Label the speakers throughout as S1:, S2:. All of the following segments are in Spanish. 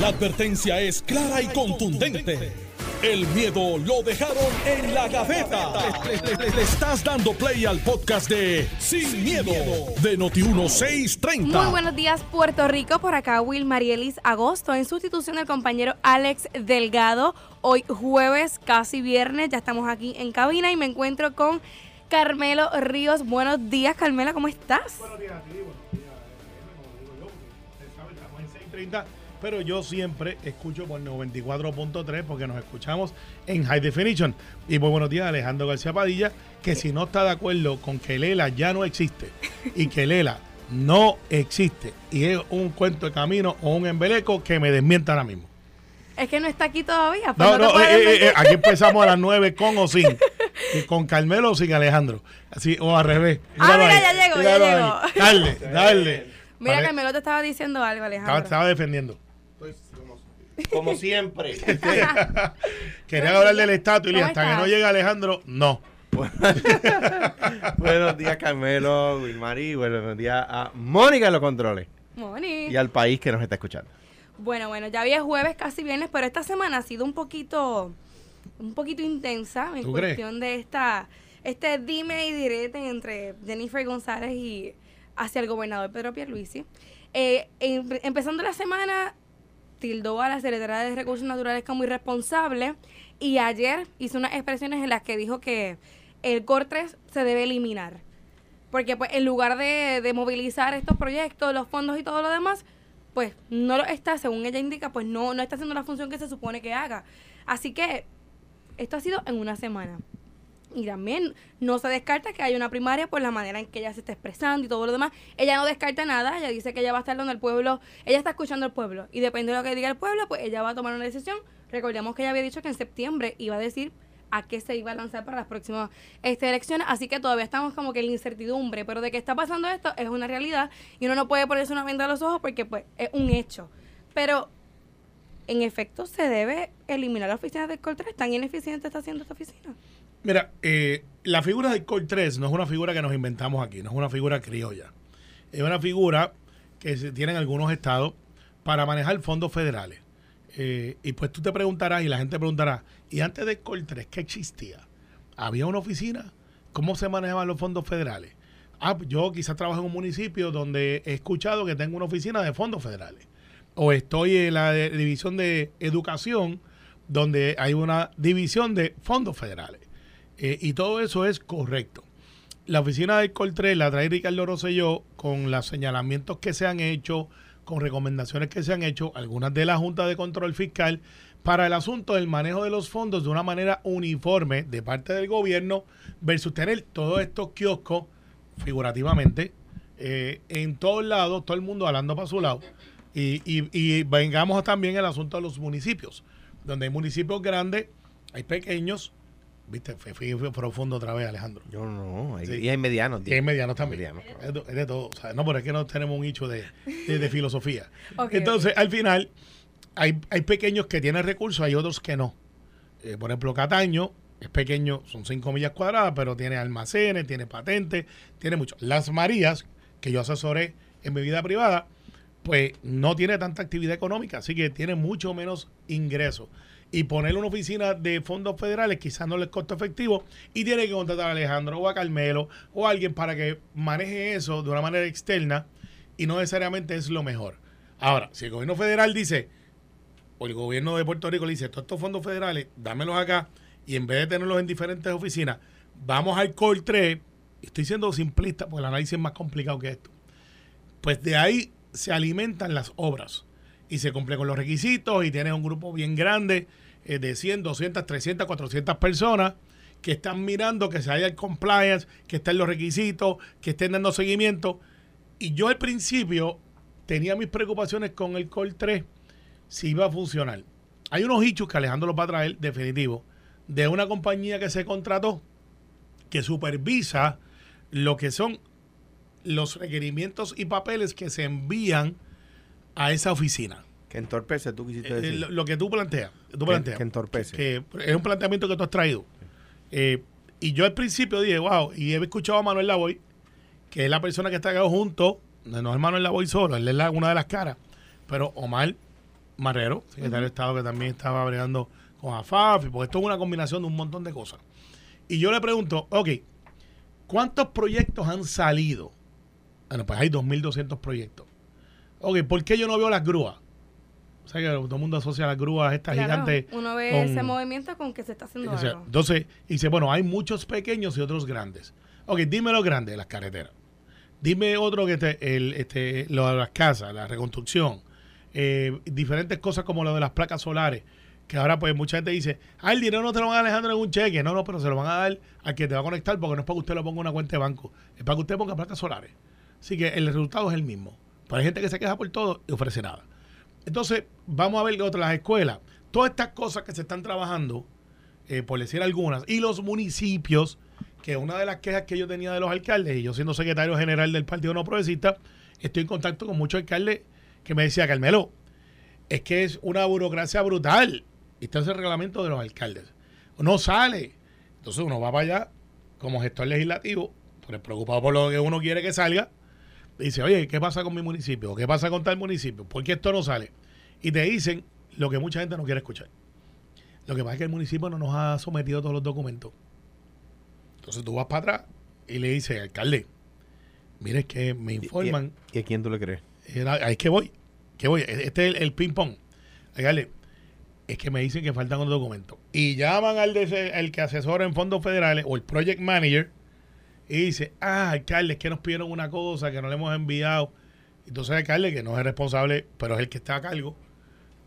S1: La advertencia es clara y contundente. El miedo lo dejaron en la gaveta. Le, le- le estás dando play al podcast de Sin, miedo, de Noti1630.
S2: Muy buenos días, Puerto Rico. Por acá, Will Marielis Agosto, en sustitución del compañero Alex Delgado. Hoy jueves, casi viernes, ya estamos aquí en cabina y me encuentro con Carmelo Ríos. Buenos días, Carmelo, ¿cómo estás?
S3: Buenos días a ti, buenos días. eh, como digo yo, estamos en 630, pero yo siempre escucho por 94.3 porque nos escuchamos en High Definition. Y muy buenos días Alejandro García Padilla, que si no está de acuerdo con que Lela ya no existe y que Lela no existe y es un cuento de camino o un embeleco, que me desmienta ahora mismo.
S2: Es que no está aquí todavía. pues
S3: No, no,
S2: puedes
S3: eh, eh, eh, aquí empezamos a las 9 con o sin. Y con Carmelo o sin Alejandro. Así, o al revés.
S2: Ah, mira,
S3: ahí,
S2: ya llegó, ya llegó.
S3: Dale, dale.
S2: Mira, Carmelo te estaba diciendo algo,
S3: estaba,
S2: Alejandro.
S3: estaba defendiendo.
S4: Como siempre.
S3: Querían hablar del estatus y le dije,
S2: ¿Cómo
S3: hasta que no llega Alejandro, no.
S4: buenos días, Carmelo, Wilmary. Buenos días a Mónica en los controles.
S2: Moni.
S4: Y al país que nos está escuchando.
S2: Bueno, bueno, ya había jueves, casi viernes, pero esta semana ha sido un poquito, un poquito intensa en cuestión de esta, este dime y direte entre Jennifer González y hacia el gobernador Pedro Pierluisi. Eh, em- empezando la semana, tildó a la Secretaría de Recursos Naturales como irresponsable y ayer hizo unas expresiones en las que dijo que el COR 3 se debe eliminar. Porque pues en lugar de, de movilizar estos proyectos, los fondos y todo lo demás, pues no lo está, según ella indica, pues no, no está haciendo la función que se supone que haga. Así que esto ha sido en una semana. Y también no se descarta que haya una primaria por la manera en que ella se está expresando y todo lo demás. Ella no descarta nada, ella dice que ella va a estar donde el pueblo, ella está escuchando al pueblo. Y depende de lo que diga el pueblo, pues ella va a tomar una decisión. Recordemos que ella había dicho que en septiembre iba a decir a qué se iba a lanzar para las próximas este, elecciones. Así que todavía estamos como que en incertidumbre. Pero de que está pasando esto es una realidad y uno no puede ponerse una venda a los ojos porque pues es un hecho. Pero en efecto se debe eliminar la oficina del Coltrés. ¿Tan ineficiente está haciendo esta oficina?
S3: Mira, eh, la figura del Col 3 no es una figura que nos inventamos aquí, no es una figura criolla. Es una figura que se tiene en algunos estados para manejar fondos federales. Eh, y pues tú te preguntarás y la gente preguntará, ¿y antes del Col 3 qué existía? ¿Había una oficina? ¿Cómo se manejaban los fondos federales? Ah, yo quizás trabajo en un municipio donde he escuchado que tengo una oficina de fondos federales. O estoy en la de- división de educación donde hay una división de fondos federales. Eh, y todo eso es correcto. La oficina del Coltré la trae Ricardo Rosselló con los señalamientos que se han hecho, con recomendaciones que se han hecho, algunas de la Junta de Control Fiscal, para el asunto del manejo de los fondos de una manera uniforme de parte del gobierno versus tener todos estos kioscos, figurativamente, eh, en todos lados, todo el mundo hablando para su lado. Y, y, y vengamos también al asunto de los municipios, donde hay municipios grandes, hay pequeños, viste, fui, fui- fui profundo otra vez, Alejandro.
S4: Yo no. hay-
S3: Sí.
S4: Y hay medianos.
S3: Y hay medianos también.
S4: Medianos.
S3: Es de, es de todo. o sea, no, pero es que no tenemos un hecho de, de- de filosofía. Entonces, al final, hay, hay pequeños que tienen recursos, hay otros que no. Eh, por ejemplo, Cataño es pequeño, son 5 millas cuadradas, pero tiene almacenes, tiene patentes, tiene mucho. Las Marías, que yo asesoré en mi vida privada, pues no tiene tanta actividad económica, así que tiene mucho menos ingresos. Y ponerle una oficina de fondos federales quizás no les costa efectivo y tiene que contratar a Alejandro o a Carmelo o a alguien para que maneje eso de una manera externa y no necesariamente es lo mejor. Ahora, si el gobierno federal dice, o el gobierno de Puerto Rico le dice, todos estos fondos federales, dámelos acá, y en vez de tenerlos en diferentes oficinas, vamos al COL 3, estoy siendo simplista porque el análisis es más complicado que esto, pues de ahí se alimentan las obras y se cumple con los requisitos y tienes un grupo bien grande eh, de 100, 200, 300, 400 personas que están mirando que se haya el compliance, que estén los requisitos, que estén dando seguimiento. Y yo al principio tenía mis preocupaciones con el Col 3 si iba a funcionar. Hay unos hechos que Alejandro los va a traer definitivo de una compañía que se contrató que supervisa lo que son los requerimientos y papeles que se envían a esa oficina.
S4: Que entorpece, tú quisiste
S3: Eh,
S4: decir.
S3: lo, lo que tú planteas, tú
S4: Que-
S3: planteas,
S4: que entorpece.
S3: que es un planteamiento que tú has traído. Eh, y yo al principio dije, wow, y he escuchado a Manuel Lavoy, que es la persona que está acá junto, no no es Manuel Lavoy solo, él es la- una de las caras, pero Omar Marrero, secretario de Estado que también estaba bregando con AFAF, porque esto es una combinación de un montón de cosas. Y yo le pregunto, ok, ¿cuántos proyectos han salido? Bueno, pues hay 2.200 proyectos. Ok, ¿por qué yo no veo las grúas? O sea que todo el mundo asocia las grúas estas
S2: Claro,
S3: gigantes.
S2: Uno ve
S3: con-
S2: ese movimiento con que se está haciendo
S3: o sea,
S2: algo.
S3: entonces, dice, bueno, hay muchos pequeños y otros grandes. Ok, dime los grandes, las carreteras. Dime otro que te, el, este, lo de las casas, la reconstrucción, eh, diferentes cosas como lo de las placas solares, que ahora pues mucha gente dice, ah, el dinero no te lo van a Alejandro en un cheque. No, no, pero se lo van a dar al que te va a conectar porque no es para que usted lo ponga en una cuenta de banco, es para que usted ponga placas solares. Así que el resultado es el mismo. Pero hay gente que se queja por todo y ofrece nada. Entonces, vamos a ver otras las escuelas. Todas estas cosas que se están trabajando, eh, por decir algunas, y los municipios, que una de las quejas que yo tenía de los alcaldes, y yo siendo secretario general del Partido No Progresista, estoy en contacto con muchos alcaldes que me decían, Carmelo, es que es una burocracia brutal. Y este es el reglamento de los alcaldes. No sale. Entonces uno va para allá como gestor legislativo, pues preocupado por lo que uno quiere que salga, dice, oye, ¿qué pasa con mi municipio? ¿Qué pasa con tal municipio? ¿Por qué esto no sale? Y te dicen lo que mucha gente no quiere escuchar. Lo que pasa es que el municipio no nos ha sometido todos los documentos. Entonces tú vas para atrás y le dices, alcalde, mire es que me informan,
S4: ¿Y a quién tú le crees?
S3: ahí es que voy, que voy, este es el, el ping-pong. Alcalde, es que me dicen que faltan unos documentos. Y llaman al, al que asesora en fondos federales o el project manager y dice, ah, alcalde, que nos pidieron una cosa que no le hemos enviado. Entonces el alcalde, que no es responsable, pero es el que está a cargo,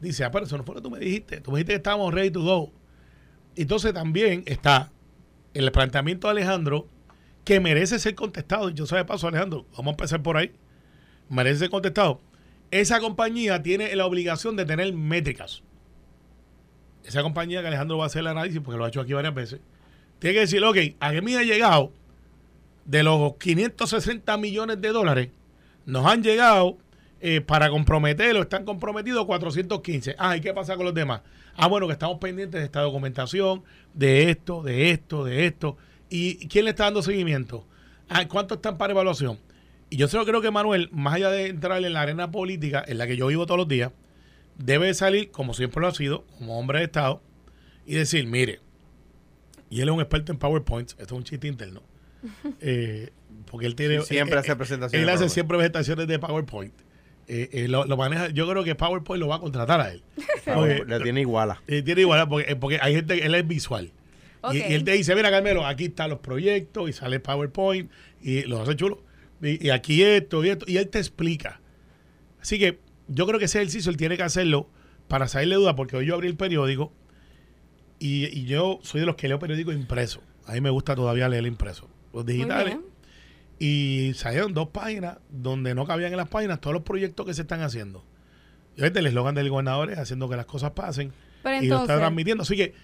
S3: dice, ah, pero eso no fue lo que tú me dijiste. Tú me dijiste que estábamos ready to go. Entonces también está el planteamiento de Alejandro que merece ser contestado. Y yo sé de paso, Alejandro, vamos a empezar por ahí. Merece ser contestado. Esa compañía tiene la obligación de tener métricas. Esa compañía que Alejandro va a hacer el análisis, porque lo ha hecho aquí varias veces, tiene que decir, ok, a mí ha llegado de los 560 millones de dólares, nos han llegado eh, para comprometerlo, están comprometidos 415. Ah, ¿y qué pasa con los demás? Ah, bueno, que estamos pendientes de esta documentación, de esto, de esto, de esto. ¿Y quién le está dando seguimiento? Ah, ¿Cuánto están para evaluación? Y yo solo creo que Manuel, más allá de entrar en la arena política en la que yo vivo todos los días, debe salir, como siempre lo ha sido, como hombre de Estado, y decir, mire, y él es un experto en PowerPoint, esto es un chiste interno, eh, porque él tiene...
S4: Siempre
S3: eh,
S4: hace
S3: eh,
S4: presentaciones.
S3: Él hace
S4: PowerPoint.
S3: siempre presentaciones de PowerPoint. Eh, eh, lo, lo maneja, yo creo que PowerPoint lo va a contratar a él. Porque-
S4: Le tiene iguala.
S3: eh, tiene igual, porque, eh, porque hay gente, él es visual. Y, y él te dice, mira Carmelo, aquí están los proyectos y sale PowerPoint y lo hace chulo. Y, y aquí esto y esto. Y él te explica. Así que yo creo que ese ejercicio él tiene que hacerlo para salirle duda, porque hoy yo abrí el periódico y, y yo soy de los que leo periódico impreso. A mí me gusta todavía leer impreso. Los digitales. Y salieron dos páginas donde no cabían en las páginas todos los proyectos que se están haciendo. Y ahorita el eslogan del gobernador es haciendo que las cosas pasen
S2: Pero
S3: y lo está transmitiendo. Así que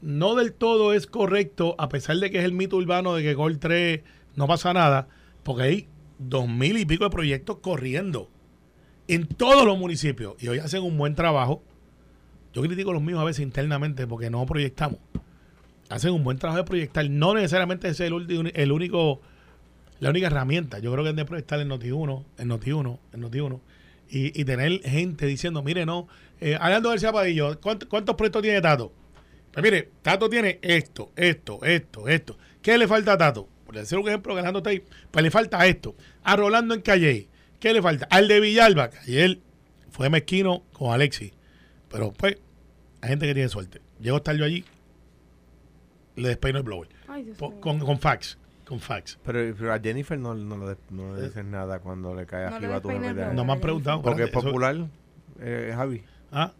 S3: no del todo es correcto, a pesar de que es el mito urbano de que Gol 3 no pasa nada, porque hay dos mil y pico de proyectos corriendo en todos los municipios y hoy hacen un buen trabajo. Yo critico los míos a veces internamente porque no proyectamos. Hacen un buen trabajo de proyectar. No necesariamente es el, único, la única herramienta. Yo creo que es de proyectar en Noti1, en Noti1, en Noti1. Y, y tener gente diciendo, mire, no, eh, Alejandro García Padillo, ¿cuánto- ¿cuántos proyectos tiene Tato? Pues mire, Tato tiene esto, esto, esto, esto. ¿Qué le falta a Tato? Por decir un ejemplo, Alejandro está ahí, pues le falta esto. A Rolando en Calle, ¿qué le falta? Al de Villalba, que él fue mezquino con Alexis. Pero pues, hay gente que tiene suerte. Llego a estar yo allí, le despeino el blower.
S2: Ay, Dios
S3: Po-
S2: mío.
S3: Con, con fax, con fax.
S4: Pero, pero a Jennifer no, no, le, no le dices nada cuando le cae
S2: No
S4: arriba tu
S2: blower.
S3: No me han preguntado.
S4: Porque es popular, eh, Javi.
S3: Ah,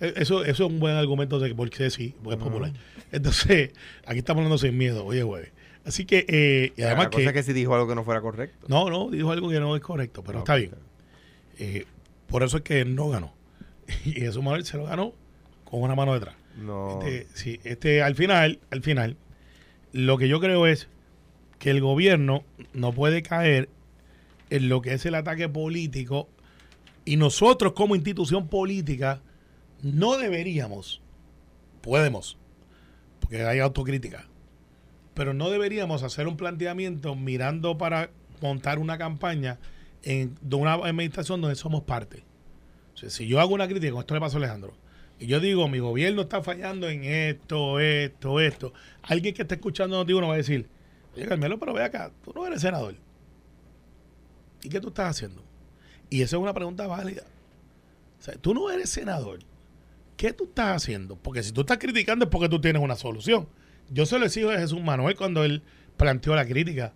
S3: e- Eso, eso es un buen argumento de que por qué sí, porque es popular. Entonces, aquí estamos hablando sin miedo, oye, güey. Así que, eh, y además
S4: la cosa
S3: que,
S4: es que si dijo algo que no fuera correcto.
S3: No, no, dijo algo que no es correcto, pero
S4: No,
S3: está bien. Eh, por eso es que él no ganó. Y eso Manuel se lo ganó con una mano detrás.
S4: No.
S3: Este, sí, este, al final, al final, lo que yo creo es que el gobierno no puede caer en lo que es el ataque político y nosotros como institución política no deberíamos, podemos, porque hay autocrítica, pero no deberíamos hacer un planteamiento mirando para montar una campaña en, de una administración donde somos parte. O sea, si yo hago una crítica, con esto le pasó a Alejandro, y yo digo, mi gobierno está fallando en esto, esto, esto, alguien que está escuchando Noti uno va a decir, oye Carmelo, pero ve acá, tú no eres senador. ¿Y qué tú estás haciendo? Y esa es una pregunta válida. O sea, tú no eres senador. ¿Qué tú estás haciendo? Porque si tú estás criticando es porque tú tienes una solución. Yo se lo exijo a Jesús Manuel cuando él planteó la crítica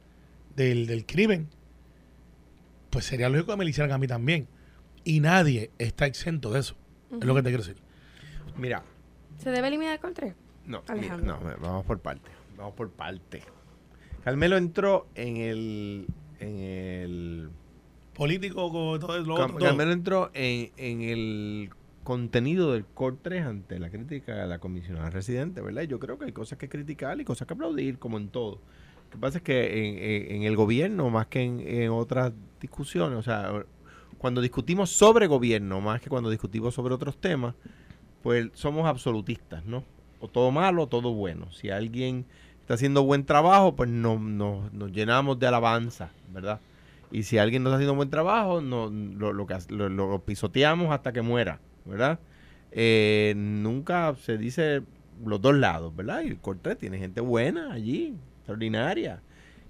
S3: del, del crimen. Pues sería lógico que me lo hicieran a mí también. Y nadie está exento de eso. Es lo que te quiero decir.
S4: Mira,
S2: ¿Se debe eliminar el Coltré?
S4: no, mira, no, vamos por parte. Vamos por parte. Carmelo entró en el. En el
S3: Político, con todo lo
S4: Cam-
S3: otro.
S4: Carmelo entró en, en el contenido del Core 3 ante la crítica a la comisionada residente, ¿verdad? Y Yo creo que hay cosas que criticar y cosas que aplaudir, como en todo. Lo que pasa es que en, en- en el gobierno, más que en, en otras discusiones, o sea, cuando discutimos sobre gobierno, más que cuando discutimos sobre otros temas, pues somos absolutistas, ¿no? O todo malo o todo bueno. Si alguien está haciendo buen trabajo, pues no, no- nos llenamos de alabanza, ¿verdad? Y si alguien no está haciendo buen trabajo, no, lo, lo lo- pisoteamos hasta que muera, ¿verdad? Eh, nunca se dice los dos lados, ¿verdad? Y el Cortés tiene gente buena allí, extraordinaria.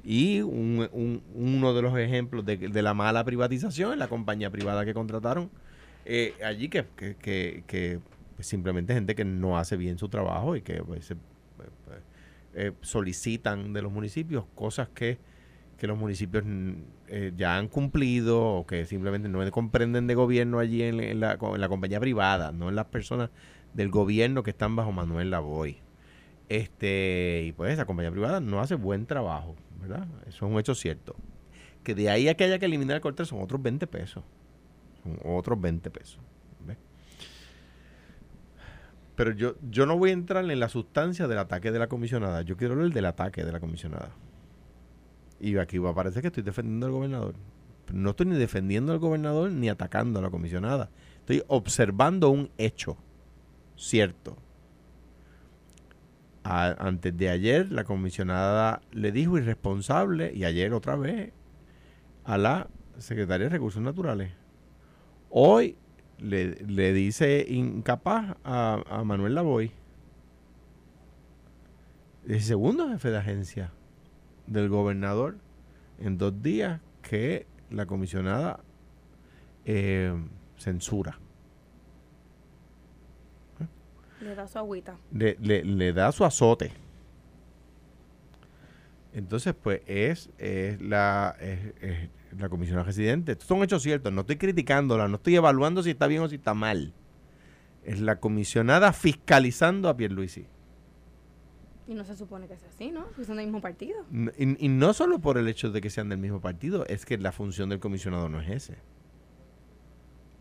S4: Y un- un- uno de los ejemplos de, de la mala privatización la compañía privada que contrataron eh, allí, que, que- que, pues, simplemente gente que no hace bien su trabajo y que pues, pues, pues, eh, solicitan de los municipios cosas que, que los municipios mm, eh, ya han cumplido o que simplemente no comprenden de gobierno allí en, la, en la compañía privada, no en las personas del gobierno que están bajo Manuel Lavoy. Este, y pues esa compañía privada no hace buen trabajo, ¿verdad? Eso es un hecho cierto. Que de ahí a que haya que eliminar el corte son otros 20 pesos. Son otros 20 pesos. Pero yo, yo no voy a entrar en la sustancia del ataque de la comisionada. Yo quiero hablar del ataque de la comisionada. Y aquí va a parecer que estoy defendiendo al gobernador. No estoy ni defendiendo al gobernador ni atacando a la comisionada. Estoy observando un hecho cierto. Antes de ayer, la comisionada le dijo irresponsable, y ayer otra vez, a la secretaria de Recursos Naturales. Hoy le, le dice incapaz a, a Manuel Lavoy, el segundo jefe de agencia del gobernador, en dos días que la comisionada eh, censura.
S2: Le da su agüita.
S4: le, le- le da su azote. Entonces, pues, es, es la, es- es la comisión residente. Estos son hechos ciertos. No estoy criticándola, no estoy evaluando si está bien o si está mal. Es la comisionada fiscalizando a Pierluisi.
S2: Y no se supone que sea así, ¿no? Porque son del mismo partido.
S4: Y, y no solo por el hecho de que sean del mismo partido, es que la función del comisionado no es ese.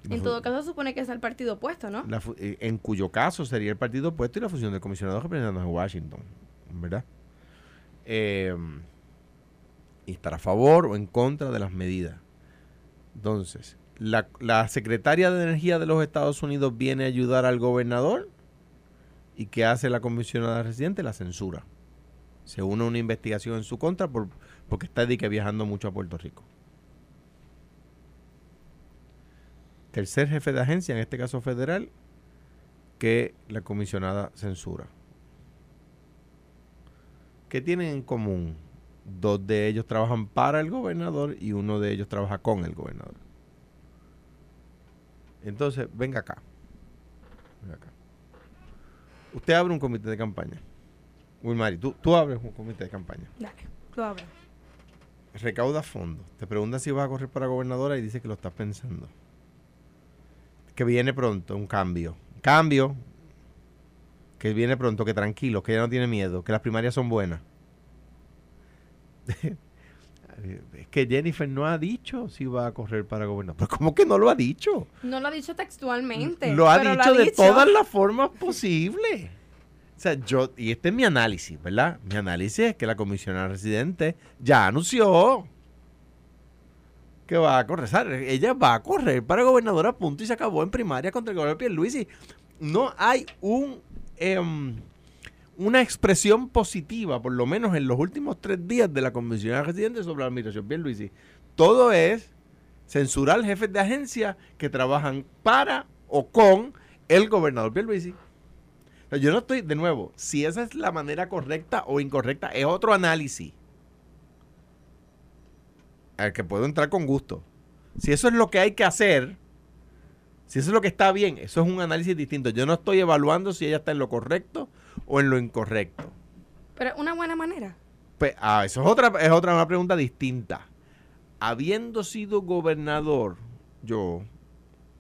S4: La
S2: En todo caso, se supone que es el partido opuesto, ¿no?
S4: la eh, en cuyo caso sería el partido opuesto y la función del comisionado representando en Washington, ¿verdad? Eh, y estar a favor o en contra de las medidas. Entonces, la, secretaria de Energía de los Estados Unidos viene a ayudar al gobernador y ¿qué hace la comisionada residente? La censura. Se une una investigación en su contra por, porque está de viajando mucho a Puerto Rico. Tercer jefe de agencia, en este caso federal, que la comisionada censura. ¿Qué tienen en común? Dos de ellos trabajan para el gobernador y uno de ellos trabaja con el gobernador. Entonces, venga acá. Venga acá. Usted abre un comité de campaña. Wilmary, tú, tú abres un comité de campaña.
S2: Dale, lo abro.
S4: Recauda fondos. Te pregunta si vas a correr para gobernadora y dice que lo estás pensando. Que viene pronto un cambio. Cambio. Que viene pronto, que tranquilo, que ya no tiene miedo, que las primarias son buenas. es que Jennifer no ha dicho si va a correr para gobernador. Pero ¿cómo que no lo ha dicho?
S2: No lo ha dicho textualmente.
S4: Lo ha dicho de todas las formas posibles. O sea, yo, y este es mi análisis, ¿verdad? Mi análisis es que la comisionada residente ya anunció que va a correr. Ella va a correr para gobernadora, punto, y se acabó en primaria contra el gobernador Pierluisi. No hay un em, una expresión positiva, por lo menos en los últimos tres días de la comisionada residente sobre la administración Pierluisi. Todo es censurar jefes de agencia que trabajan para o con el gobernador Pierluisi. O yo no estoy, de nuevo, si esa es la manera correcta o incorrecta, es otro análisis al que puedo entrar con gusto. Si eso es lo que hay que hacer, si eso es lo que está bien, eso es un análisis distinto. Yo no estoy evaluando si ella está en lo correcto o en lo incorrecto.
S2: Pero una buena manera.
S4: Pues, ah, eso es otra, es otra una pregunta distinta. Habiendo sido gobernador, yo,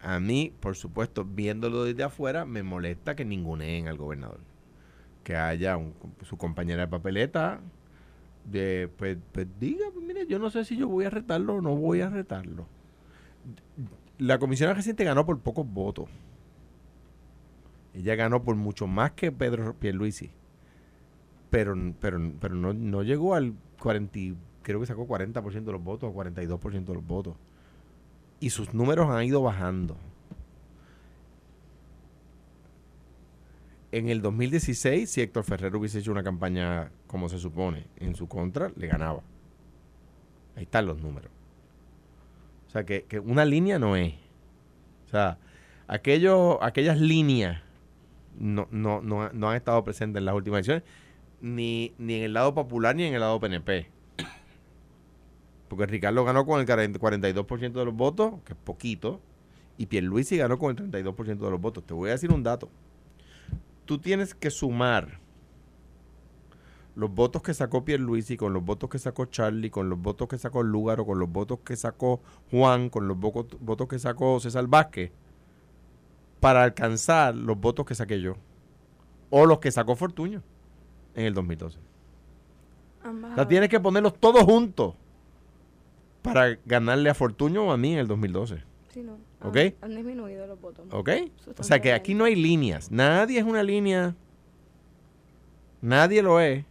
S4: a mí, por supuesto, viéndolo desde afuera, me molesta que ninguneen al gobernador. Que haya un- su compañera de papeleta, de, pues, pues diga, pues, mire, yo no sé si yo voy a retarlo o no voy a retarlo. La comisión reciente ganó por pocos votos. Ella ganó por mucho más que Pedro Pierluisi. Pero, pero, pero no, no llegó al 40, y- creo que sacó 40% de los votos o 42% de los votos. Y sus números han ido bajando. En el 2016, si Héctor Ferrer hubiese hecho una campaña como se supone en su contra, le ganaba. Ahí están los números. O sea, que, que una línea no es. O sea, aquellas líneas no, no, no, no han estado presentes en las últimas elecciones, ni, ni en el lado popular ni en el lado PNP. Porque Ricardo ganó con el 40 42% de los votos, que es poquito, y Pierluisi ganó con el 32% de los votos. Te voy a decir un dato. Tú tienes que sumar los votos que sacó Pierluisi con los votos que sacó Charlie, con los votos que sacó Lúgaro, con los votos que sacó Juan, con los votos que sacó César Vázquez, para alcanzar los votos que saqué yo. O los que sacó Fortuño en el 2012.
S2: Ambas
S4: O sea, tienes que ponerlos todos juntos para ganarle a Fortuño o a mí en el 2012.
S2: Sí, no.
S4: ¿Ok?
S2: Han, han disminuido los votos.
S4: ¿Ok? O sea que aquí no hay líneas. Nadie es una línea. Nadie lo es.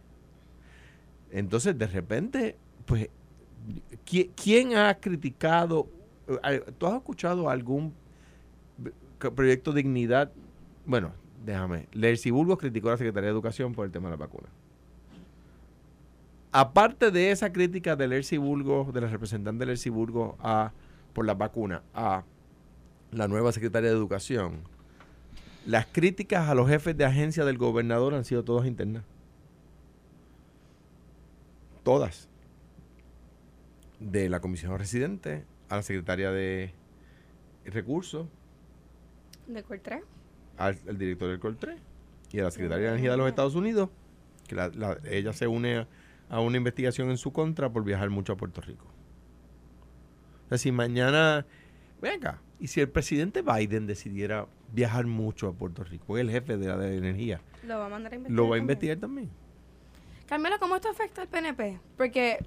S4: Entonces, de repente, pues, ¿qui- ¿quién ha criticado? eh, ¿Tú has escuchado algún proyecto Dignidad? Bueno, déjame. Lercy Burgos criticó a la Secretaría de Educación por el tema de la vacuna. Aparte de esa crítica de Lercy Burgos, de la representante de Lercy Burgos a, por la vacuna, a la nueva secretaria de Educación, las críticas a los jefes de agencia del gobernador han sido todas internas. Todas. De la comisión residente a la secretaria de Recursos,
S2: De Cortré.
S4: al, al director del COL3 y a la secretaria de Energía de los Estados Unidos, que la- la- ella se une a, a una investigación en su contra por viajar mucho a Puerto Rico. O sea, si mañana, venga, y si el presidente Biden decidiera viajar mucho a Puerto Rico, el jefe de la de energía,
S2: Lo va a mandar a investigar.
S4: lo va a investigar también.
S2: Carmela, ¿cómo esto afecta al PNP? Porque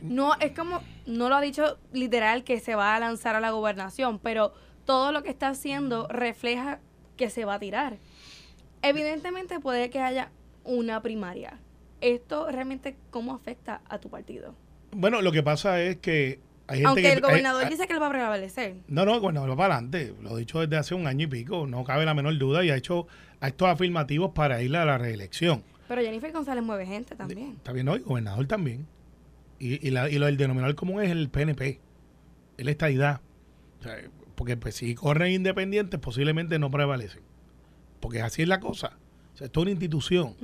S2: no es como, no lo ha dicho literal que se va a lanzar a la gobernación, pero todo lo que está haciendo refleja que se va a tirar. Evidentemente puede que haya una primaria. ¿Esto realmente cómo afecta a tu partido?
S3: Bueno, lo que pasa es que hay gente
S2: Aunque
S3: que...
S2: el gobernador
S3: hay-
S2: dice que él va a prevalecer.
S3: No, no, el gobernador va para adelante. Lo he dicho desde hace un año y pico. No cabe la menor duda y ha hecho actos afirmativos para ir a la reelección.
S2: Pero Jennifer González mueve gente también.
S3: Está bien, no, el gobernador también. Y, y, la, y lo del denominador común es el PNP. Es la estadidad. O sea, porque pues, si corren independientes, posiblemente no prevalecen. Porque así es la cosa. O sea, esto es una institución.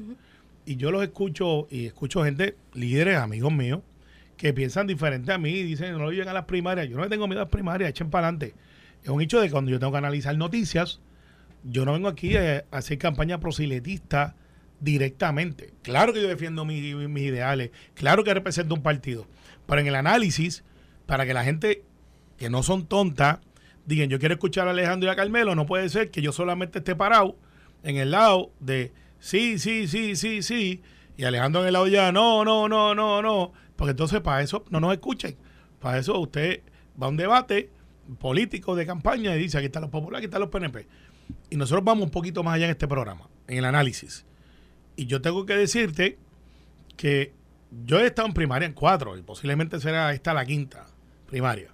S3: Y yo los escucho, y escucho gente, líderes, amigos míos, que piensan diferente a mí y dicen, no llegan a las primarias. Yo no le tengo miedo a las primarias, echen para adelante. Es un hecho de que cuando yo tengo que analizar noticias, yo no vengo aquí a, a hacer campaña prosiletista directamente. Claro que yo defiendo mi- mis ideales, claro que represento un partido, pero en el análisis, para que la gente que no son tontas digan, yo quiero escuchar a Alejandro y a Carmelo, no puede ser que yo solamente esté parado en el lado de sí, sí, sí, sí, sí, y Alejandro en el lado ya, no, no, no, no, no, porque entonces para eso no nos escuchen. Para eso usted va a un debate político de campaña y dice, aquí están los populares, aquí están los PNP. Y nosotros vamos un poquito más allá en este programa, en el análisis. Y yo tengo que decirte que yo he estado en primaria en cuatro y posiblemente será esta la quinta primaria.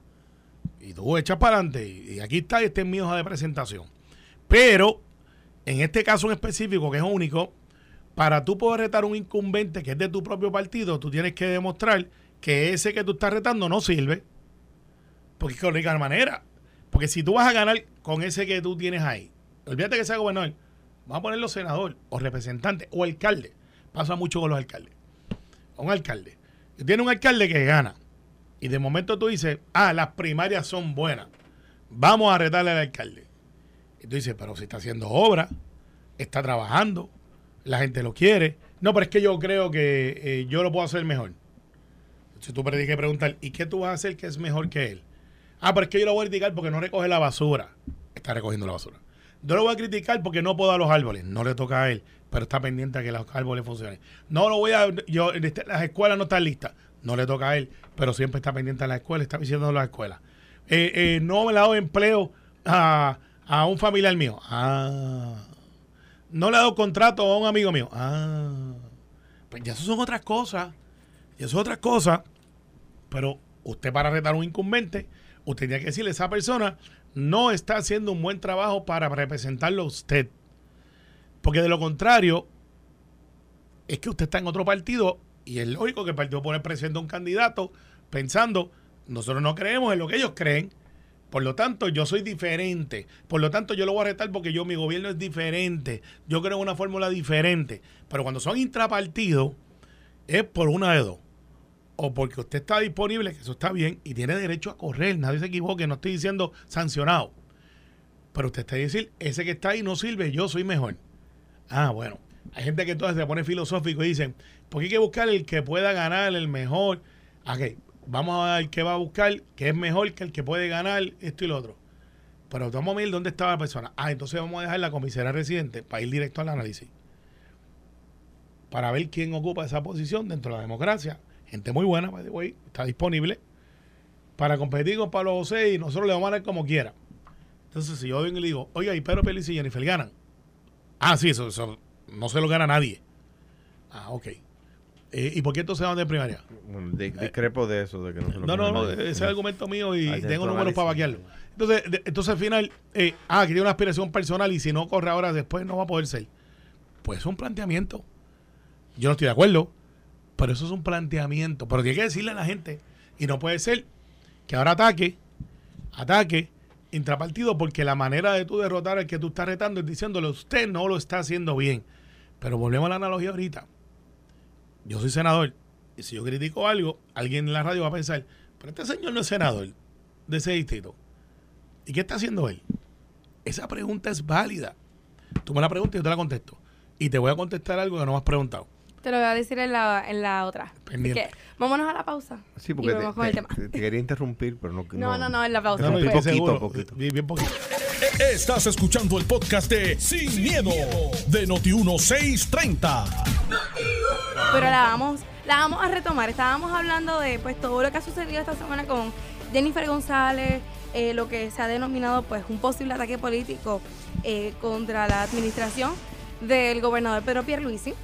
S3: Y tú echas para adelante y, aquí está, este es mi hoja de presentación. Pero en este caso en específico, que es único, para tú poder retar un incumbente que es de tu propio partido, tú tienes que demostrar que ese que tú estás retando no sirve. Porque es que única manera. Porque si tú vas a ganar con ese que tú tienes ahí, olvídate que sea gobernador, vamos a ponerlo senador o representante o alcalde. Pasa mucho con los alcaldes. Un alcalde. Tiene un alcalde que gana. Y de momento tú dices, ah, las primarias son buenas. Vamos a retarle al alcalde. Y tú dices, pero si está haciendo obra, está trabajando, la gente lo quiere. No, pero es que yo creo que eh, yo lo puedo hacer mejor. Si tú tienes que preguntar, ¿y qué tú vas a hacer que es mejor que él? Ah, pero es que yo lo voy a criticar porque no recoge la basura. Está recogiendo la basura. Yo lo voy a criticar porque no puedo a los árboles. No le toca a él, pero está pendiente a que los árboles funcionen. No lo voy a. Yo, este, las escuelas no están listas. No le toca a él, pero siempre está pendiente a la escuela, está visitando las escuelas. Eh, eh, no le dado empleo a, a un familiar mío. Ah. No le ha dado contrato a un amigo mío. Ah. Pues ya eso son otras cosas. Y eso es otras cosas. Pero usted para retar a un incumbente, usted tiene que decirle esa persona, no está haciendo un buen trabajo para representarlo a usted. Porque de lo contrario, es que usted está en otro partido y es lógico que el partido pone presidente a un candidato pensando, nosotros no creemos en lo que ellos creen, por lo tanto yo soy diferente, por lo tanto yo lo voy a retar porque yo mi gobierno es diferente, yo creo en una fórmula diferente, pero cuando son intrapartidos es por una de dos, o porque usted está disponible, que eso está bien, y tiene derecho a correr, nadie se equivoque, no estoy diciendo sancionado, pero usted está diciendo, ese que está ahí no sirve, yo soy mejor. Ah, bueno, hay gente que entonces se pone filosófico y dicen, porque hay que buscar el que pueda ganar, el mejor. Ok, vamos a ver el que va a buscar, que es mejor que el que puede ganar esto y lo otro. Pero vamos a ver dónde estaba la persona. Ah, entonces vamos a dejar la comisaría residente para ir directo al análisis. Para ver quién ocupa esa posición dentro de la democracia. Gente muy buena, by the way, está disponible para competir con Pablo José y nosotros le vamos a dar como quiera. Entonces, si yo vengo y le digo, oiga, y Pedro Pérez y Jennifer ganan. Ah, sí, eso, eso no se lo gana nadie. Ah, ok. Eh, ¿Y por qué entonces van de primaria?
S4: Bueno, de- discrepo de eso. De que no, se lo
S3: No, no, no, ese es el argumento mío y tengo números para vaquearlo. Entonces, de- entonces al final, eh, ah, que tiene una aspiración personal y si no corre ahora, después no va a poder ser. Pues es un planteamiento. Yo no estoy de acuerdo, pero eso es un planteamiento. Pero tiene que decirle a la gente, y no puede ser que ahora ataque, ataque intrapartido, porque la manera de tú derrotar al que tú estás retando es diciéndole, usted no lo está haciendo bien. Pero volvemos a la analogía ahorita. Yo soy senador, y si yo critico algo, alguien en la radio va a pensar, pero este señor no es senador de ese distrito. ¿Y qué está haciendo él? Esa pregunta es válida. Tú me la preguntas y yo te la contesto. Y te voy a contestar algo que no me has preguntado.
S2: Te lo voy a decir en la, en la otra. Así
S3: Pendiente.
S2: que vámonos a la pausa.
S4: Sí,
S2: y
S4: porque te,
S2: vamos con el
S4: te-
S2: tema.
S4: te- te quería interrumpir, pero no.
S2: No, no, no, en la pausa.
S3: No,
S4: poquito,
S3: seguro.
S4: poquito.
S3: Bien, bien poquito.
S1: Estás escuchando el podcast de Sin, miedo, de Noti1630.
S2: Pero la vamos, la vamos a retomar. Estábamos hablando de pues todo lo que ha sucedido esta semana con Jennifer González, eh, lo que se ha denominado pues un posible ataque político eh, contra la administración del gobernador Pedro Pierluisi.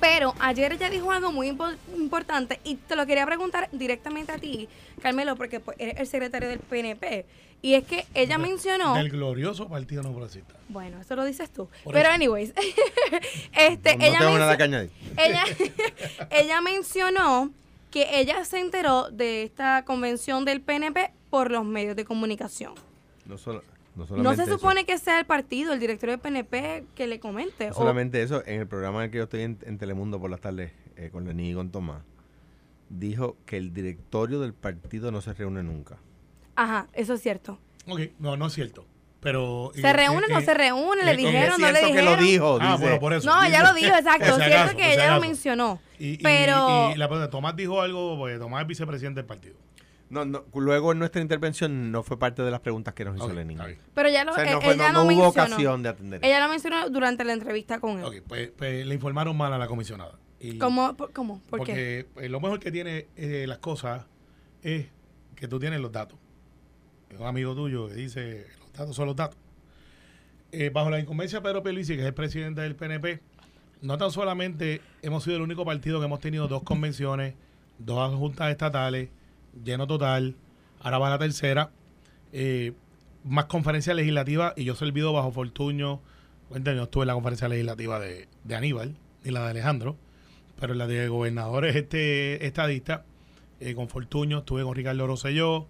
S2: Pero ayer ella dijo algo muy impo- importante y te lo quería preguntar directamente a ti, Carmelo, porque pues, eres el secretario del PNP. Y es que ella mencionó...
S3: Del glorioso Partido No Progresista.
S2: Bueno, eso lo dices tú.
S3: Por
S2: Pero
S3: eso.
S2: anyways, este,
S4: No, no
S2: ella,
S4: tengo nada que añadir.
S2: ella, ella mencionó que ella se enteró de esta convención del PNP por los medios de comunicación.
S4: No, solo- no
S2: se
S4: eso.
S2: supone que sea el partido, el director del PNP, que le comente.
S4: No
S2: o-
S4: solamente eso, en el programa en el que yo estoy en, en Telemundo por las tardes eh, con Lenín y con Tomás, dijo que el directorio del partido no se reúne nunca.
S2: Ajá, eso es cierto.
S3: Ok, no, no es cierto. Pero.
S2: ¿Se reúne o no se reúne? ¿Le
S3: eh,
S2: dijeron, no le
S4: cierto que lo
S2: dijeron?
S4: dijo,
S3: Ah, bueno, por eso.
S2: No, ella lo dijo, exacto. Es cierto que ella lo mencionó.
S3: Y, y-
S2: pero...
S3: y la pregunta, Tomás dijo algo, porque Tomás es vicepresidente del partido.
S4: No, no, luego en nuestra intervención no fue parte de las preguntas que nos hizo
S3: Ok,
S4: Lenín.
S3: está bien.
S2: pero ella lo,
S4: O sea,
S2: eh,
S4: no, fue-
S2: ella
S4: no-
S2: lo
S4: no hubo
S2: mencionó.
S4: ocasión de atender.
S2: Ella lo mencionó durante la entrevista con él.
S3: Ok, pues, pues le informaron mal a la comisionada. Y
S2: ¿Cómo? por- ¿Cómo? ¿Por qué?
S3: porque eh, lo mejor que tiene eh, las cosas es que tú tienes los datos. Es un amigo tuyo que dice, los datos son los datos. Eh, bajo la incumbencia de Pedro Pierluisi, que es el presidente del PNP, no tan solamente hemos sido el único partido que hemos tenido dos convenciones, dos juntas estatales, lleno total, ahora va la tercera, eh, más conferencias legislativas y yo servido bajo Fortuño, yo estuve en la conferencia legislativa de, de Aníbal y la de Alejandro, pero en la de gobernadores este estadista, eh, con Fortuño, estuve con Ricardo Rosselló,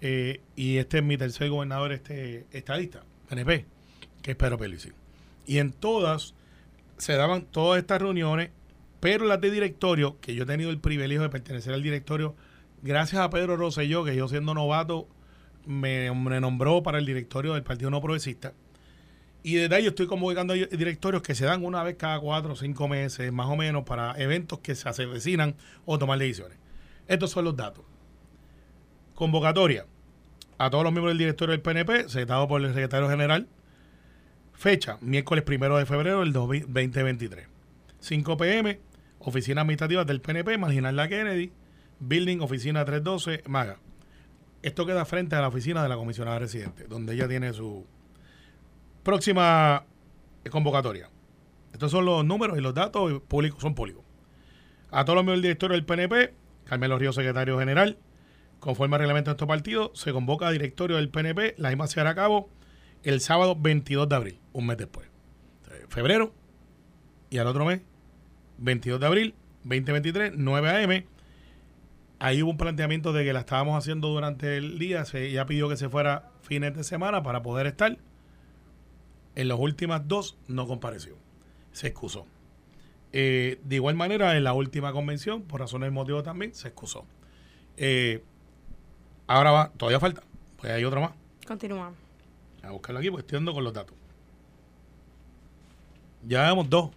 S3: eh, y este es mi tercer gobernador este estadista, PNP, que es Pedro Pelici. Y en todas se daban todas estas reuniones, pero las de directorio, que yo he tenido el privilegio de pertenecer al directorio, gracias a Pedro Rosselló, que yo siendo novato me, nombró para el directorio del Partido No Progresista. Y desde ahí yo estoy convocando directorios que se dan una vez cada cuatro o cinco meses, más o menos, para eventos que se avecinan o tomar decisiones. Estos son los datos. Convocatoria a todos los miembros del directorio del PNP, secretado por el secretario general. Fecha, miércoles primero de febrero del 2023. 5 pm, oficina administrativa del PNP, Marginal La Kennedy, Building, oficina 312, Maga. Esto queda frente a la oficina de la comisionada residente, donde ella tiene su próxima convocatoria. Estos son los números y los datos públicos, son públicos. A todos los miembros del directorio del PNP, Carmelo Río, secretario general, conforme al reglamento de estos partidos, se convoca a directorio del PNP, la misma se hará a cabo el sábado 22 de abril, un mes después. Febrero y al otro mes, 22 de abril, 2023, 9 a.m., ahí hubo un planteamiento de que la estábamos haciendo durante el día. Se, ella pidió que se fuera fines de semana para poder estar. En las últimas dos no compareció. Se excusó. Eh, de igual manera, en la última convención, por razones de motivo también, se excusó. Eh, ahora va, todavía falta. Pues hay otra más.
S2: Continuamos.
S3: A buscarlo aquí porque estoy dando con los datos. Ya tenemos dos.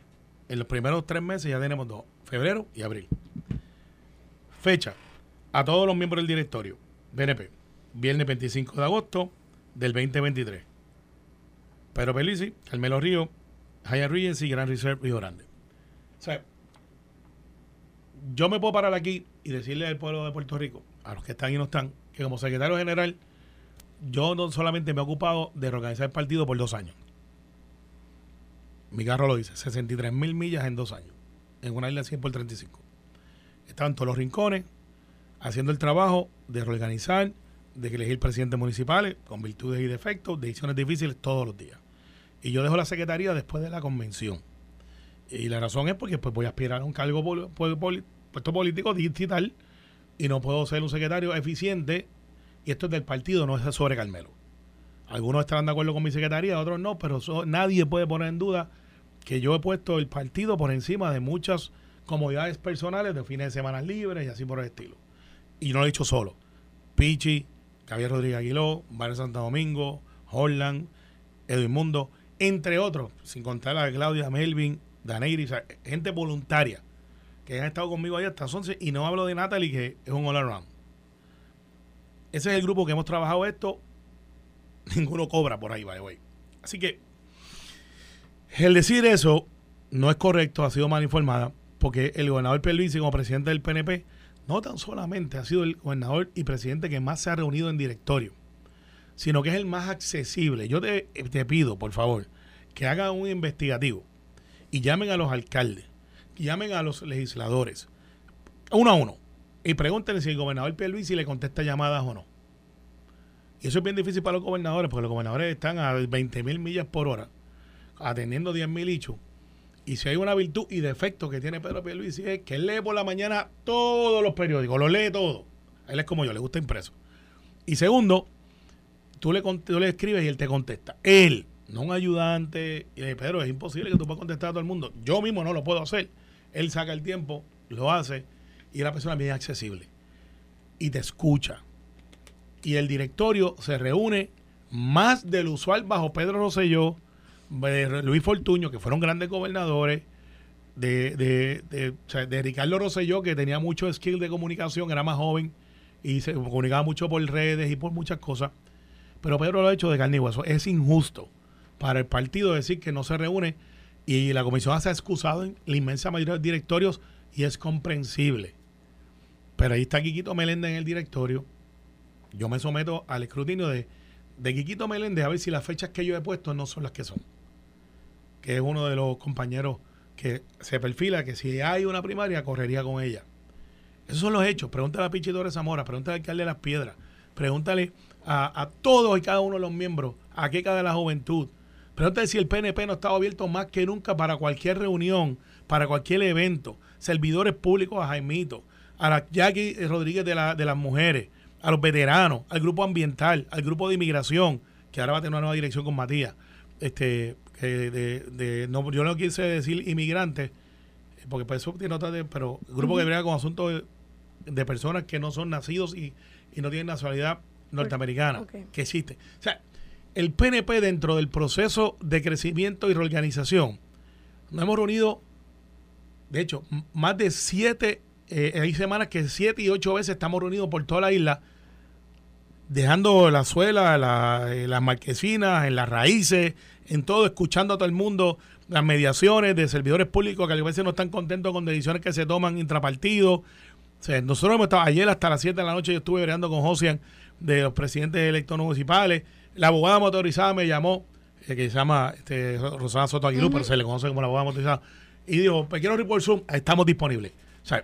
S3: En los primeros tres meses ya tenemos dos. Febrero y abril. Fecha a todos los miembros del directorio, BNP, viernes 25 de agosto del 2023. Pedro Pelici, Carmelo Río, Hyatt Regency, Gran Reserve, Río Grande. O sea, yo me puedo parar aquí y decirle al pueblo de Puerto Rico, a los que están y no están, que como secretario general, yo no solamente me he ocupado de reorganizar el partido por dos años. Mi carro lo dice, 63 mil millas en dos años, en una isla 100 por 35. Estaban todos los rincones, haciendo el trabajo de reorganizar, de elegir presidentes municipales con virtudes y defectos, decisiones difíciles todos los días. Y yo dejo la secretaría después de la convención. Y la razón es porque pues, voy a aspirar a un cargo puesto político digital y no puedo ser un secretario eficiente. Y esto es del partido, no es sobre Carmelo. Algunos estarán de acuerdo con mi secretaría, otros no, pero nadie puede poner en duda que yo he puesto el partido por encima de muchas comodidades personales de fines de semana libres y así por el estilo y no lo he dicho solo. Pichi, Javier Rodríguez Aguiló, Barrio Santo Domingo, Holland, Edwin Mundo, entre otros, sin contar a Claudia Melvin, Daneiri, gente voluntaria que han estado conmigo ahí hasta las 11 y no hablo de Natalie que es un all around. Ese es el grupo que hemos trabajado esto. Ninguno cobra por ahí, by the Así que el decir eso no es correcto, ha sido mal informada, porque el gobernador Pierluisi como presidente del PNP no tan solamente ha sido el gobernador y presidente que más se ha reunido en directorio, sino que es el más accesible. Yo te, pido, por favor, que hagan un investigativo y llamen a los alcaldes, llamen a los legisladores, uno a uno, y pregúntenle si el gobernador si le contesta llamadas o no. Y eso es bien difícil para los gobernadores, porque los gobernadores están a 20 mil millas por hora, atendiendo 10 mil hechos y si hay una virtud y defecto que tiene Pedro Pierluisi es que él lee por la mañana todos los periódicos, lo lee todo. él es como yo, le gusta impreso. Y segundo, tú le, tú le escribes y él te contesta. Él, no un ayudante. Y le Pedro, es imposible que tú puedas contestar a todo el mundo. Yo mismo no lo puedo hacer. Él saca el tiempo, lo hace y es la persona bien accesible. Y te escucha. Y el directorio se reúne más del usual bajo Pedro Rosselló Luis Fortuño, que fueron grandes gobernadores, de, de, de, Ricardo Rosselló, que tenía mucho skill de comunicación, era más joven y se comunicaba mucho por redes y por muchas cosas. Pero Pedro lo ha hecho de carne y hueso. Es injusto para el partido decir que no se reúne y la comisión se ha excusado en la inmensa mayoría de directorios y es comprensible. Pero ahí está Quiquito Meléndez en el directorio. Yo me someto al escrutinio de, de Quiquito Meléndez a ver si las fechas que yo he puesto no son las que son que es uno de los compañeros que se perfila que si hay una primaria correría con ella. Esos son los hechos. Pregúntale a Pichi Torres Zamora, pregúntale al alcalde de Las Piedras, pregúntale a, todos y cada uno de los miembros, a qué de la juventud. Pregúntale si el PNP no estaba abierto más que nunca para cualquier reunión, para cualquier evento. Servidores públicos a Jaimito, a la Jackie Rodríguez de, de las mujeres, a los veteranos, al grupo ambiental, al grupo de inmigración, que ahora va a tener una nueva dirección con Matías. Este, de, de- no, yo no quise decir inmigrantes, porque por eso tiene otra de, pero grupo que brega con asuntos de, personas que no son nacidos y, y no tienen nacionalidad norteamericana, que existe. O sea, el PNP dentro del proceso de crecimiento y reorganización, nos hemos reunido, de hecho, más de siete, eh, hay semanas que siete y ocho veces estamos reunidos por toda la isla, dejando la suela, la- eh, las marquesinas, en las raíces, en todo, escuchando a todo el mundo, las mediaciones de servidores públicos que a veces no están contentos con decisiones que se toman intrapartidos. O sea, nosotros hemos estado ayer hasta las 7 de la noche, yo estuve breando con Josian de los presidentes electos municipales. La abogada motorizada me llamó, eh, que se llama este, Rosana Soto Aguilú, pero se le conoce como la abogada motorizada, y dijo, "Pues quiero report Zoom, estamos disponibles. O sea,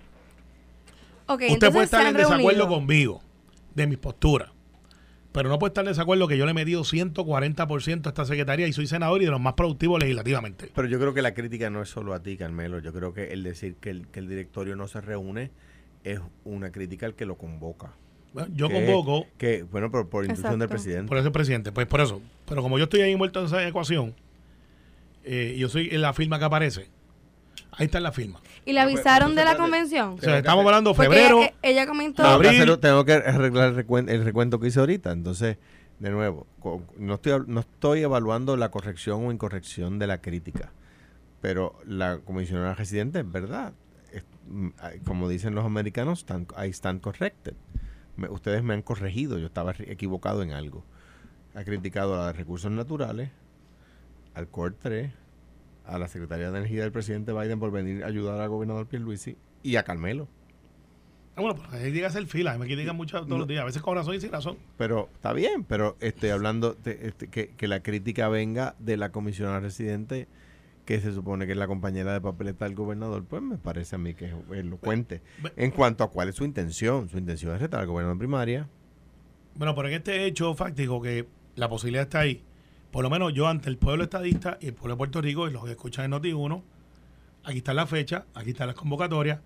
S2: Ok,
S3: Usted puede estar en desacuerdo conmigo de mis posturas, pero no puede estar en desacuerdo que yo le he medido 140% a esta secretaría y soy senador y de los más productivos legislativamente.
S4: Pero yo creo que la crítica no es solo a ti, Carmelo. Yo creo que el decir que el, que el directorio no se reúne es una crítica al que lo convoca.
S3: Bueno, yo
S4: Que-
S3: convoco,
S4: Que, bueno, por, por instrucción del presidente.
S3: por eso el presidente, pues por eso. Pero como yo estoy ahí envuelto en esa ecuación, eh, y yo soy en la firma que aparece, ahí está la firma.
S2: ¿Y le avisaron de la convención?
S3: O sea, estamos hablando
S2: Porque
S3: febrero,
S2: e- ella comentó...
S4: Tengo que,
S3: Abril.
S4: hacer- tengo que arreglar el recuento, el recuento que hice ahorita. Entonces, de nuevo, no estoy, no estoy evaluando la corrección o incorrección de la crítica. Pero la comisionada residente es verdad. Es- mm, como dicen los americanos, están, I stand corrected. Me- ustedes me han corregido, yo estaba equivocado en algo. Ha criticado a los recursos naturales, al COR 3, a la Secretaría de Energía del presidente Biden por venir a ayudar al gobernador Pierluisi y a Carmelo.
S3: Ah, bueno, pues ahí llega a hacer fila, me critican mucho todos los días, a veces con razón y sin razón.
S4: Pero está bien, pero estoy hablando de este, que, que la crítica venga de la comisionada residente, que se supone que es la compañera de papeleta del gobernador, pues me parece a mí que es elocuente. En cuanto a cuál es su intención, su intención es retar al gobernador primaria.
S3: Bueno, pero en este hecho fáctico que la posibilidad está ahí, por lo menos yo ante el pueblo estadista y el pueblo de Puerto Rico y los que escuchan en Noti1, aquí está la fecha, aquí están las convocatorias,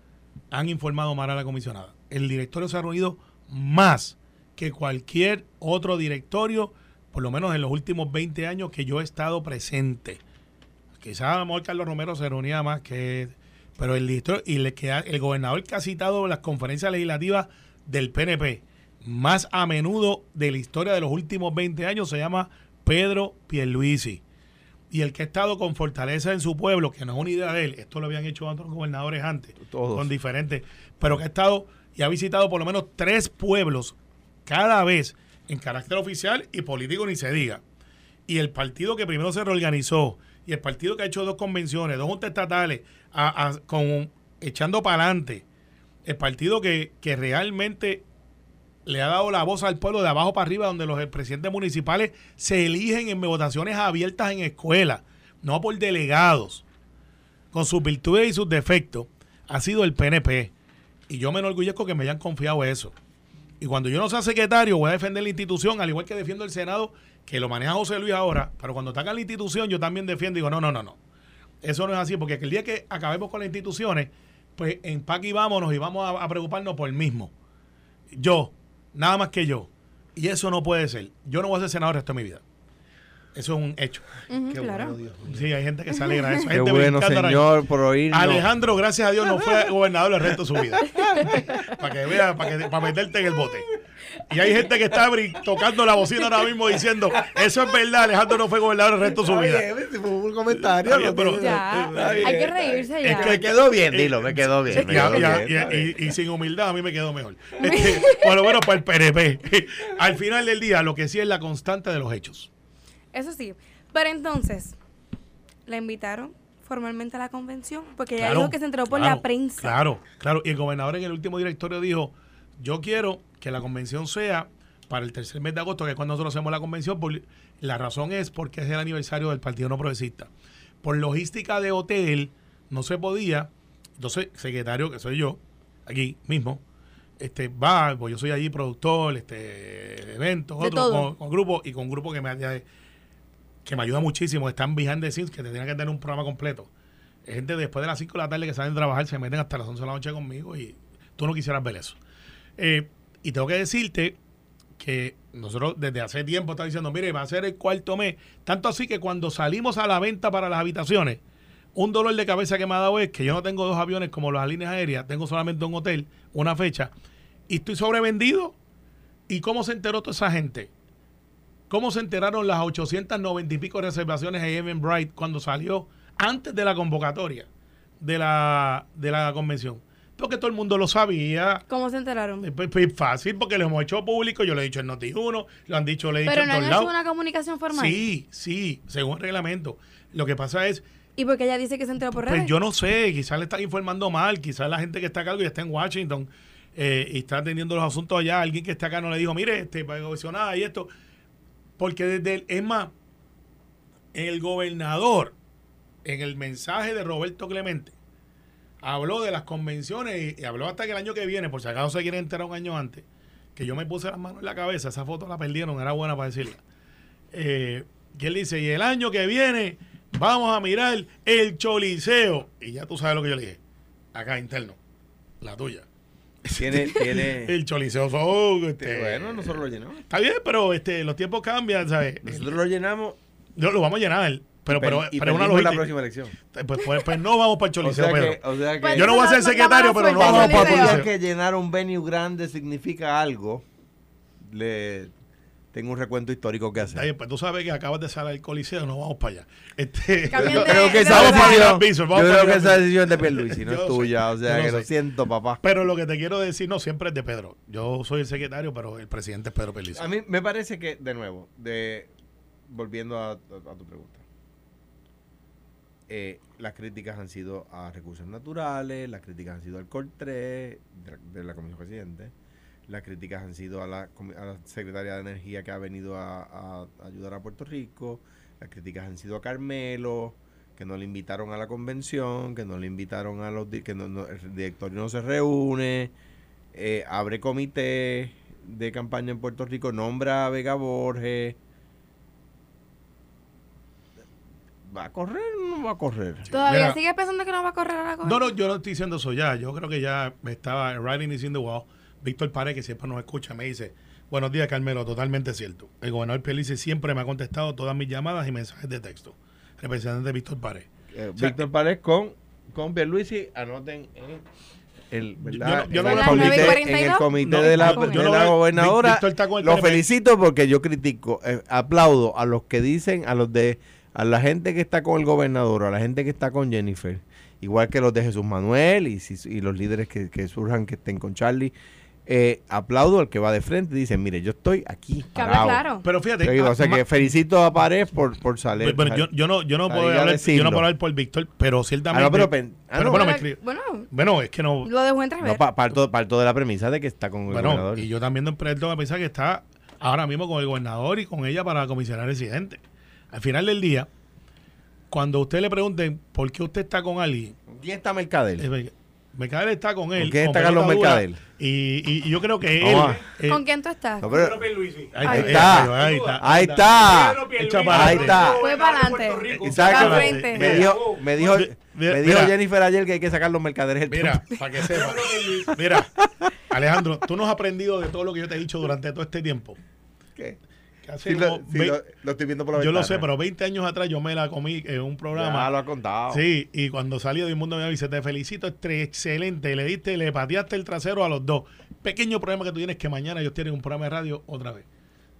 S3: han informado mal a la comisionada. El directorio se ha reunido más que cualquier otro directorio, por lo menos en los últimos 20 años que yo he estado presente. Quizás a lo mejor Carlos Romero se reunía más que... Pero el directorio y le queda- el gobernador que ha citado las conferencias legislativas del PNP más a menudo de la historia de los últimos 20 años se llama Pedro Pierluisi. Y el que ha estado con fortaleza en su pueblo, que no es una idea de él, esto lo habían hecho otros gobernadores antes,
S4: Todos.
S3: con diferentes, pero que ha estado y ha visitado por lo menos tres pueblos cada vez en carácter oficial y político ni se diga. Y el partido que primero se reorganizó y el partido que ha hecho dos convenciones, dos juntas estatales, a- a- con, echando para adelante, el partido que, que realmente le ha dado la voz al pueblo de abajo para arriba, donde los presidentes municipales se eligen en votaciones abiertas en escuelas, no por delegados, con sus virtudes y sus defectos, ha sido el PNP. Y yo me enorgullezco que me hayan confiado eso. Y cuando yo no sea secretario, voy a defender la institución, al igual que defiendo el Senado, que lo maneja José Luis ahora, pero cuando en la institución, yo también defiendo y digo, no, no, no, no. Eso no es así, porque el día que acabemos con las instituciones, pues empaque y vámonos y vamos a preocuparnos por el mismo. Yo, nada más que yo. Y eso no puede ser. Yo no voy a ser senador el resto de mi vida. Eso es un hecho. Qué
S2: claro.
S3: bueno, Dios mío. Sí, hay gente que se alegra de eso. Hay
S4: Qué
S3: gente
S4: bueno, señor, por oírnos.
S3: Alejandro, gracias a Dios, no fue gobernador el resto de su vida. para que vea, para, que, para meterte en el bote. Y hay gente que está tocando la bocina ahora mismo diciendo, eso es verdad, Alejandro no fue gobernador el resto de su vida.
S4: fue un comentario.
S3: Bien, pero-
S2: Ya,
S3: Está bien.
S2: hay que reírse ya.
S3: Es que-
S4: Me quedó bien, dilo, me quedó bien. me quedó bien,
S3: y a-
S4: está bien.
S3: y- y sin humildad a mí me quedó mejor. Este, por lo menos para el PNP. Al final del día, lo que sí es la constante de los hechos.
S2: Eso sí. Pero entonces, ¿la invitaron formalmente a la convención? Porque ella
S3: Claro,
S2: dijo que se enteró por
S3: claro,
S2: la prensa.
S3: Claro, claro. Y el gobernador en el último directorio dijo, yo quiero que la convención sea para el tercer mes de agosto, que es cuando nosotros hacemos la convención. por- la razón es porque es el aniversario del Partido No Progresista. Por logística de hotel, no se podía. Entonces, secretario, que soy yo, aquí mismo, este va, pues yo soy allí productor, este eventos, otro, con, con grupo y con grupo que me que me ayuda muchísimo, están behind the scenes, que te tienen que tener un programa completo. Gente después de las 5 de la tarde que salen a trabajar, se meten hasta las 11 de la noche conmigo y tú no quisieras ver eso. Eh, y tengo que decirte que nosotros desde hace tiempo estamos diciendo, mire, va a ser el cuarto mes. Tanto así que cuando salimos a la venta para las habitaciones, un dolor de cabeza que me ha dado es que yo no tengo dos aviones como las líneas aéreas, tengo solamente un hotel, una fecha, y estoy sobrevendido. ¿Y cómo se enteró toda esa gente? ¿Cómo se enteraron las 890 y pico reservaciones en Evan Bright cuando salió antes de la convocatoria de la, de la convención? Porque todo el mundo lo sabía.
S2: ¿Cómo se enteraron?
S3: Pues, pues, fácil, porque lo hemos hecho público, yo lo he dicho en Noti1, lo han dicho, le he dicho
S2: Pero
S3: en
S2: no han hecho una comunicación formal.
S3: Sí, sí, según el reglamento. Lo que pasa es,
S2: ¿Y por qué ella dice que se enteró por redes?
S3: pues yo no sé, quizás le están informando mal, quizás la gente que está a cargo ya está en Washington eh, y está atendiendo los asuntos allá, alguien que está acá no le dijo, mire, este, para comisionada y esto. Porque desde el, es más, el gobernador, en el mensaje de Roberto Clemente, habló de las convenciones y, y habló hasta que el año que viene, por si acaso se quiere enterar un año antes, que yo me puse las manos en la cabeza, esa foto la perdieron, era buena para decirla. Eh, que él dice, y el año que viene vamos a mirar el choliseo. Y ya tú sabes lo que yo le dije, acá interno, la tuya.
S4: Tiene, tiene.
S3: El choliseo son, este,
S4: Bueno, nosotros lo llenamos.
S3: Está bien, pero este, los tiempos cambian, ¿sabes?
S4: Nosotros lo llenamos.
S3: Yo lo vamos a llenar, pero, pero,
S4: y
S3: pero una
S4: perdimos la
S3: lógica.
S4: próxima elección.
S3: Pues, pues, pues no vamos para el
S4: O
S3: choliseo,
S4: sea
S3: Pedro.
S4: que, o sea que
S2: Pues
S3: Yo no voy a ser secretario, pero no vamos
S2: el
S3: para el
S2: choliseo.
S4: que llenar un venue grande significa algo. Le tengo un recuento histórico que hacer.
S3: bien, pues tú sabes que acabas de salir al coliseo, no vamos para allá. Este,
S4: Yo creo que esa decisión, yo creo que esa
S3: Bison.
S4: decisión es de Pierluisi, no es tuya. O sea que
S3: lo
S4: lo
S3: sé.
S4: siento, papá.
S3: Pero lo que te quiero decir, no, siempre es de Pedro. Yo soy el secretario, pero el presidente es Pedro Pelizo.
S4: A mí me parece que, de nuevo, de volviendo a, a- a tu pregunta, eh, las críticas han sido a recursos naturales, las críticas han sido al COR 3 de, la- Comisión Presidente, las críticas han sido a la, a Secretaria de Energía que ha venido a, ayudar a Puerto Rico, las críticas han sido a Carmelo, que no le invitaron a la convención, que no le invitaron a los... que no- el directorio no se reúne, eh, abre comité de campaña en Puerto Rico, nombra a Vega Borges. ¿Va a correr o va a correr?
S2: ¿Todavía
S3: Mira.
S2: sigues pensando que no va a correr a la?
S3: No, no, yo no estoy diciendo eso ya. Yo creo que ya me estaba writing is in the wall. Víctor Párez, que siempre nos escucha, me dice, buenos días, Carmelo, totalmente cierto. El gobernador Pelice siempre me ha contestado todas mis llamadas y mensajes de texto. Representante Víctor Párez.
S4: Eh,
S3: sea,
S4: Víctor Párez con, con Pierluisi, anoten en el, ¿verdad?
S3: yo no-
S4: en
S3: yo
S4: el
S3: no-
S4: comité,
S2: 9:42.
S4: en el comité
S3: No,
S4: de la,
S3: yo-
S4: de la
S3: veo-
S4: gobernadora.
S3: Víctor está con el
S4: Lo
S3: PNP.
S4: felicito porque yo critico, eh, aplaudo a los que dicen, a los de, a la gente que está con el gobernador, a la gente que está con Jennifer, igual que los de Jesús Manuel y, si- y los líderes que, que surjan que estén con Charlie. Eh, aplaudo al que va de frente y dice, mire, yo estoy aquí.
S2: Que habla
S4: parado".
S2: claro.
S3: Pero fíjate, ah,
S4: o sea que felicito a Pared por, por salir.
S3: yo, yo no, yo no puedo hablar, yo no puedo hablar por Víctor, pero
S4: Ah,
S3: ciertamente.
S4: no, pero, pen- ah,
S3: pero
S4: no,
S3: bueno, me
S2: Pero,
S3: escribe-
S2: bueno,
S3: bueno, es que no.
S2: lo dejo entrever.
S4: no, pa- parto, parto de la premisa de que está con el
S3: Bueno,
S4: gobernador.
S3: y yo también de emprendo a pensar que está ahora mismo con el gobernador y con ella para comisionar residente. Al final del día, cuando usted le pregunten por qué usted está con alguien,
S4: ¿Quién está Mercader?
S3: eh, Mercader está con él.
S4: ¿Con quién está Carlos Mercader?
S3: Y, y- y yo creo que él. Eh,
S2: ¿Con quién tú estás?
S4: No, pero-
S3: Ahí,
S2: Ahí
S3: ahí
S4: está.
S3: Ahí está.
S4: ahí está. Ahí está.
S2: Fue para.
S4: Me dijo, me dijo,
S3: Mira,
S4: me dijo
S3: mira.
S4: Jennifer ayer que hay que sacar los mercaderes.
S3: Mira, para que sepa. Mira, Alejandro, tú no has aprendido de todo lo que yo te he dicho durante todo este tiempo.
S4: ¿Qué?
S3: Hace
S4: Sí, lo,
S3: como
S4: sí,
S3: ve-
S4: lo- lo estoy viendo por la
S3: yo lo sé, pero 20 años atrás yo me la comí en un programa.
S4: lo ha contado.
S3: Sí, y cuando salí de Mundo me dice, te felicito, este excelente, le diste, le pateaste el trasero a los dos. Pequeño problema que tú tienes que mañana ellos tienen un programa de radio otra vez.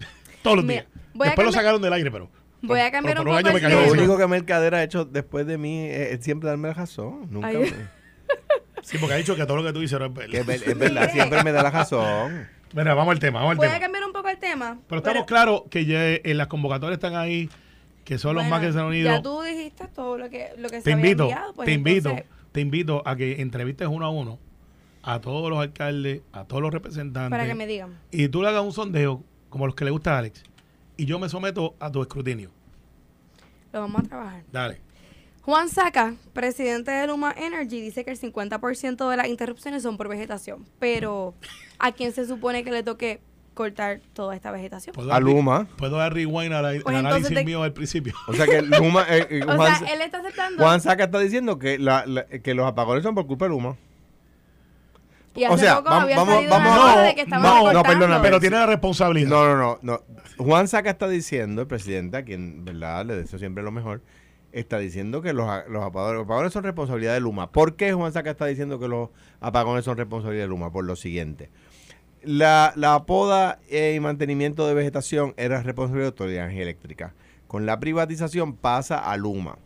S3: Todos los
S2: Mira,
S3: días. Después lo sacaron del aire, pero.
S2: Voy a
S3: pero-
S2: cambiar
S3: pero
S2: un
S3: por
S2: poco
S3: año me
S2: el
S3: cayó
S4: Lo único que Mercader ha hecho después de mí es, es siempre darme la razón. Nunca
S2: Ay.
S3: Sí, porque ha dicho que todo lo que tú dices es verdad.
S4: es verdad, siempre me da la razón.
S3: Mira, vamos al tema, vamos al
S2: Voy a cambiar un poco el tema.
S3: Pero estamos claros que ya en las convocatorias están ahí, que son los
S2: Bueno,
S3: más que se han unido.
S2: Ya tú dijiste todo lo que, lo que se
S3: te
S2: había
S3: invito,
S2: enviado. pues
S3: te invito, te invito a que entrevistes uno a uno a todos los alcaldes, a todos los representantes.
S2: para que me digan.
S3: y tú le hagas un sondeo como los que le gusta a Alex y yo me someto a tu escrutinio.
S2: Lo vamos a trabajar.
S3: Dale.
S2: Juan Saca, presidente de Luma Energy, dice que el 50% de las interrupciones son por vegetación. Pero, ¿a quién se supone que le toque cortar toda esta vegetación?
S3: ¿Puedo
S4: A
S3: dar,
S4: Luma.
S3: ¿Puedo dar rewind al,
S2: Pues
S3: análisis
S2: te-
S3: mío al principio?
S4: O sea que Luma, eh, eh,
S2: O
S4: Juan,
S2: sea, él está aceptando.
S4: Juan Saca está diciendo que, la, la- que los apagones son por culpa de Luma.
S2: Y hace
S4: O sea,
S2: poco
S4: vamos- vamos-
S2: nota
S3: no,
S2: de que
S3: no, no,
S4: perdóname,
S3: Pero tiene la responsabilidad.
S4: No, no, no, no. Juan Saca está diciendo, el presidente, a quien, ¿verdad? Le deseo siempre lo mejor, está diciendo que los, apagones, son responsabilidad de Luma. ¿Por qué Juan Saca está diciendo que los apagones son responsabilidad de Luma? Por lo siguiente. La, la poda eh, y mantenimiento de vegetación era responsabilidad de Autoridad de Energía Eléctrica. Con la privatización pasa a Luma.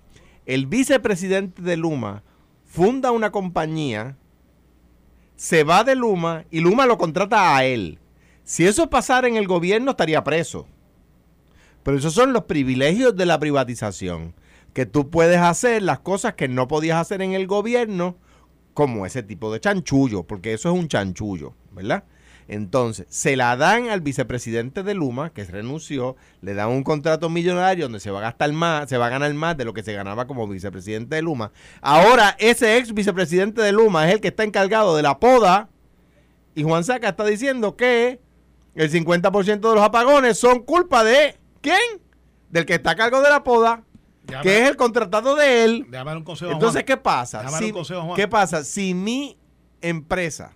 S4: El vicepresidente de Luma funda una compañía, se va de Luma y Luma lo contrata a él. Si eso pasara en el gobierno estaría preso. Pero esos son los privilegios de la privatización. Que tú puedes hacer las cosas que no podías hacer en el gobierno como ese tipo de chanchullo, porque eso es un chanchullo, ¿verdad? Entonces, se la dan al vicepresidente de Luma, que renunció, le dan un contrato millonario donde se va a gastar más, se va a ganar más de lo que se ganaba como vicepresidente de Luma. Ahora, ese ex vicepresidente de Luma es el que está encargado de la poda, y Juan Saca está diciendo que el 50% de los apagones son culpa de ¿quién? Del que está a cargo de la poda,
S3: Déjame-
S4: que es el contratado de él.
S3: déjame dar un consejo a
S4: Entonces,
S3: Juan.
S4: ¿qué pasa?
S3: Déjame dar
S4: Si-
S3: un consejo, Juan.
S4: ¿Qué pasa? Si mi empresa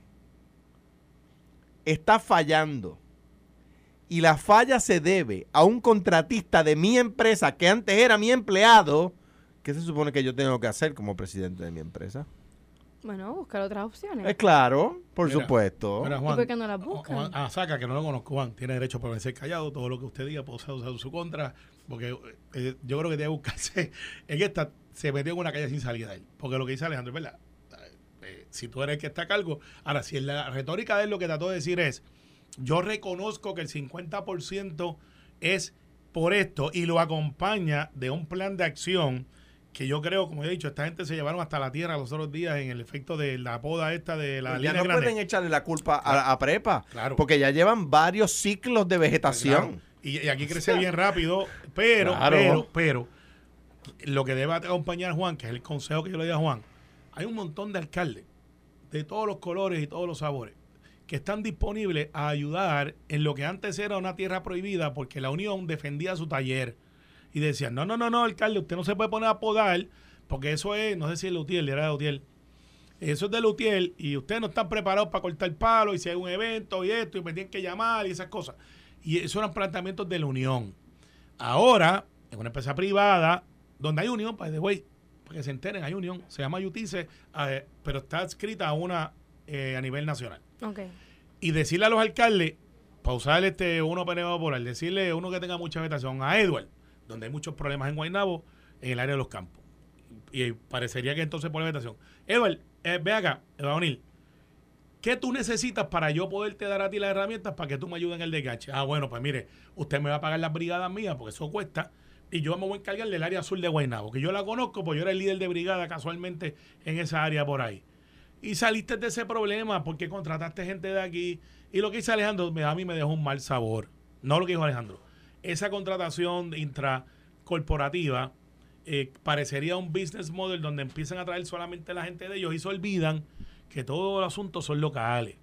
S4: está fallando y la falla se debe a un contratista de mi empresa que antes era mi empleado, ¿qué se supone que yo tengo que hacer como presidente de mi empresa?
S2: Bueno, buscar otras opciones.
S4: Es claro, por
S3: Mira,
S4: supuesto.
S3: Mira,
S2: ¿Y
S3: Juan,
S2: por qué no las buscan?
S3: Juan- ah, saca, que no lo conozco, Juan. Tiene derecho a permanecer callado. Todo lo que usted diga puede ser usado en su contra. Porque eh, yo creo que debe buscarse. En esta se metió en una calle sin salida él. Porque lo que dice Alejandro es verdad. Eh, si tú eres el que está a cargo. Ahora, si en la retórica de él lo que trató de decir es: Yo reconozco que el 50% es por esto y lo acompaña de un plan de acción que yo creo, como he dicho, esta gente se llevaron hasta la tierra los otros días en el efecto de la poda esta de la
S4: Pues ya
S3: línea
S4: no
S3: grande.
S4: pueden echarle la culpa a, a Prepa,
S3: Claro.
S4: porque ya llevan varios ciclos de
S3: Claro. Y, y aquí crece bien rápido, pero,
S4: Claro.
S3: pero, pero, lo que debe acompañar Juan, que es el consejo que yo le di a Juan, hay un montón de alcaldes de todos los colores y todos los sabores que están disponibles a ayudar en lo que antes era una tierra prohibida porque la Unión defendía su taller y decían, no, no, no, no, alcalde, usted no se puede poner a podar porque eso es, no sé si es Lutiel, era de Lutiel, eso es de Lutiel y ustedes no están preparados para cortar palo y si hay un evento y esto y me tienen que llamar y esas cosas. Y esos eran planteamientos de la Unión. Ahora, en una empresa privada, donde hay unión, by the way, para que se enteren, hay unión, se llama Yutice, eh, pero está escrita a una eh, a nivel nacional.
S2: Ok.
S3: Y decirle a los alcaldes, para usar este uno penado por decirle uno que tenga mucha vegetación, a Edward, donde hay muchos problemas en Guaynabo, en el área de los campos. Y parecería que entonces pone vegetación. Edward, eh, ve acá, Edward O'Neill, ¿Qué tú necesitas para yo poderte dar a ti las herramientas para que tú me ayudes en el desgache? Ah, bueno, pues mire, usted me va a pagar las brigadas mías porque eso cuesta y yo me voy a encargar del área azul de Guaynabo, que yo la conozco porque yo era el líder de brigada casualmente en esa área por ahí. Y saliste de ese problema porque contrataste gente de aquí. Y lo que dice Alejandro, a mí me dejó un mal sabor. No lo que dijo Alejandro. Esa contratación intracorporativa eh, parecería un business model donde empiezan a traer solamente la gente de ellos y se olvidan que todo el asunto son locales.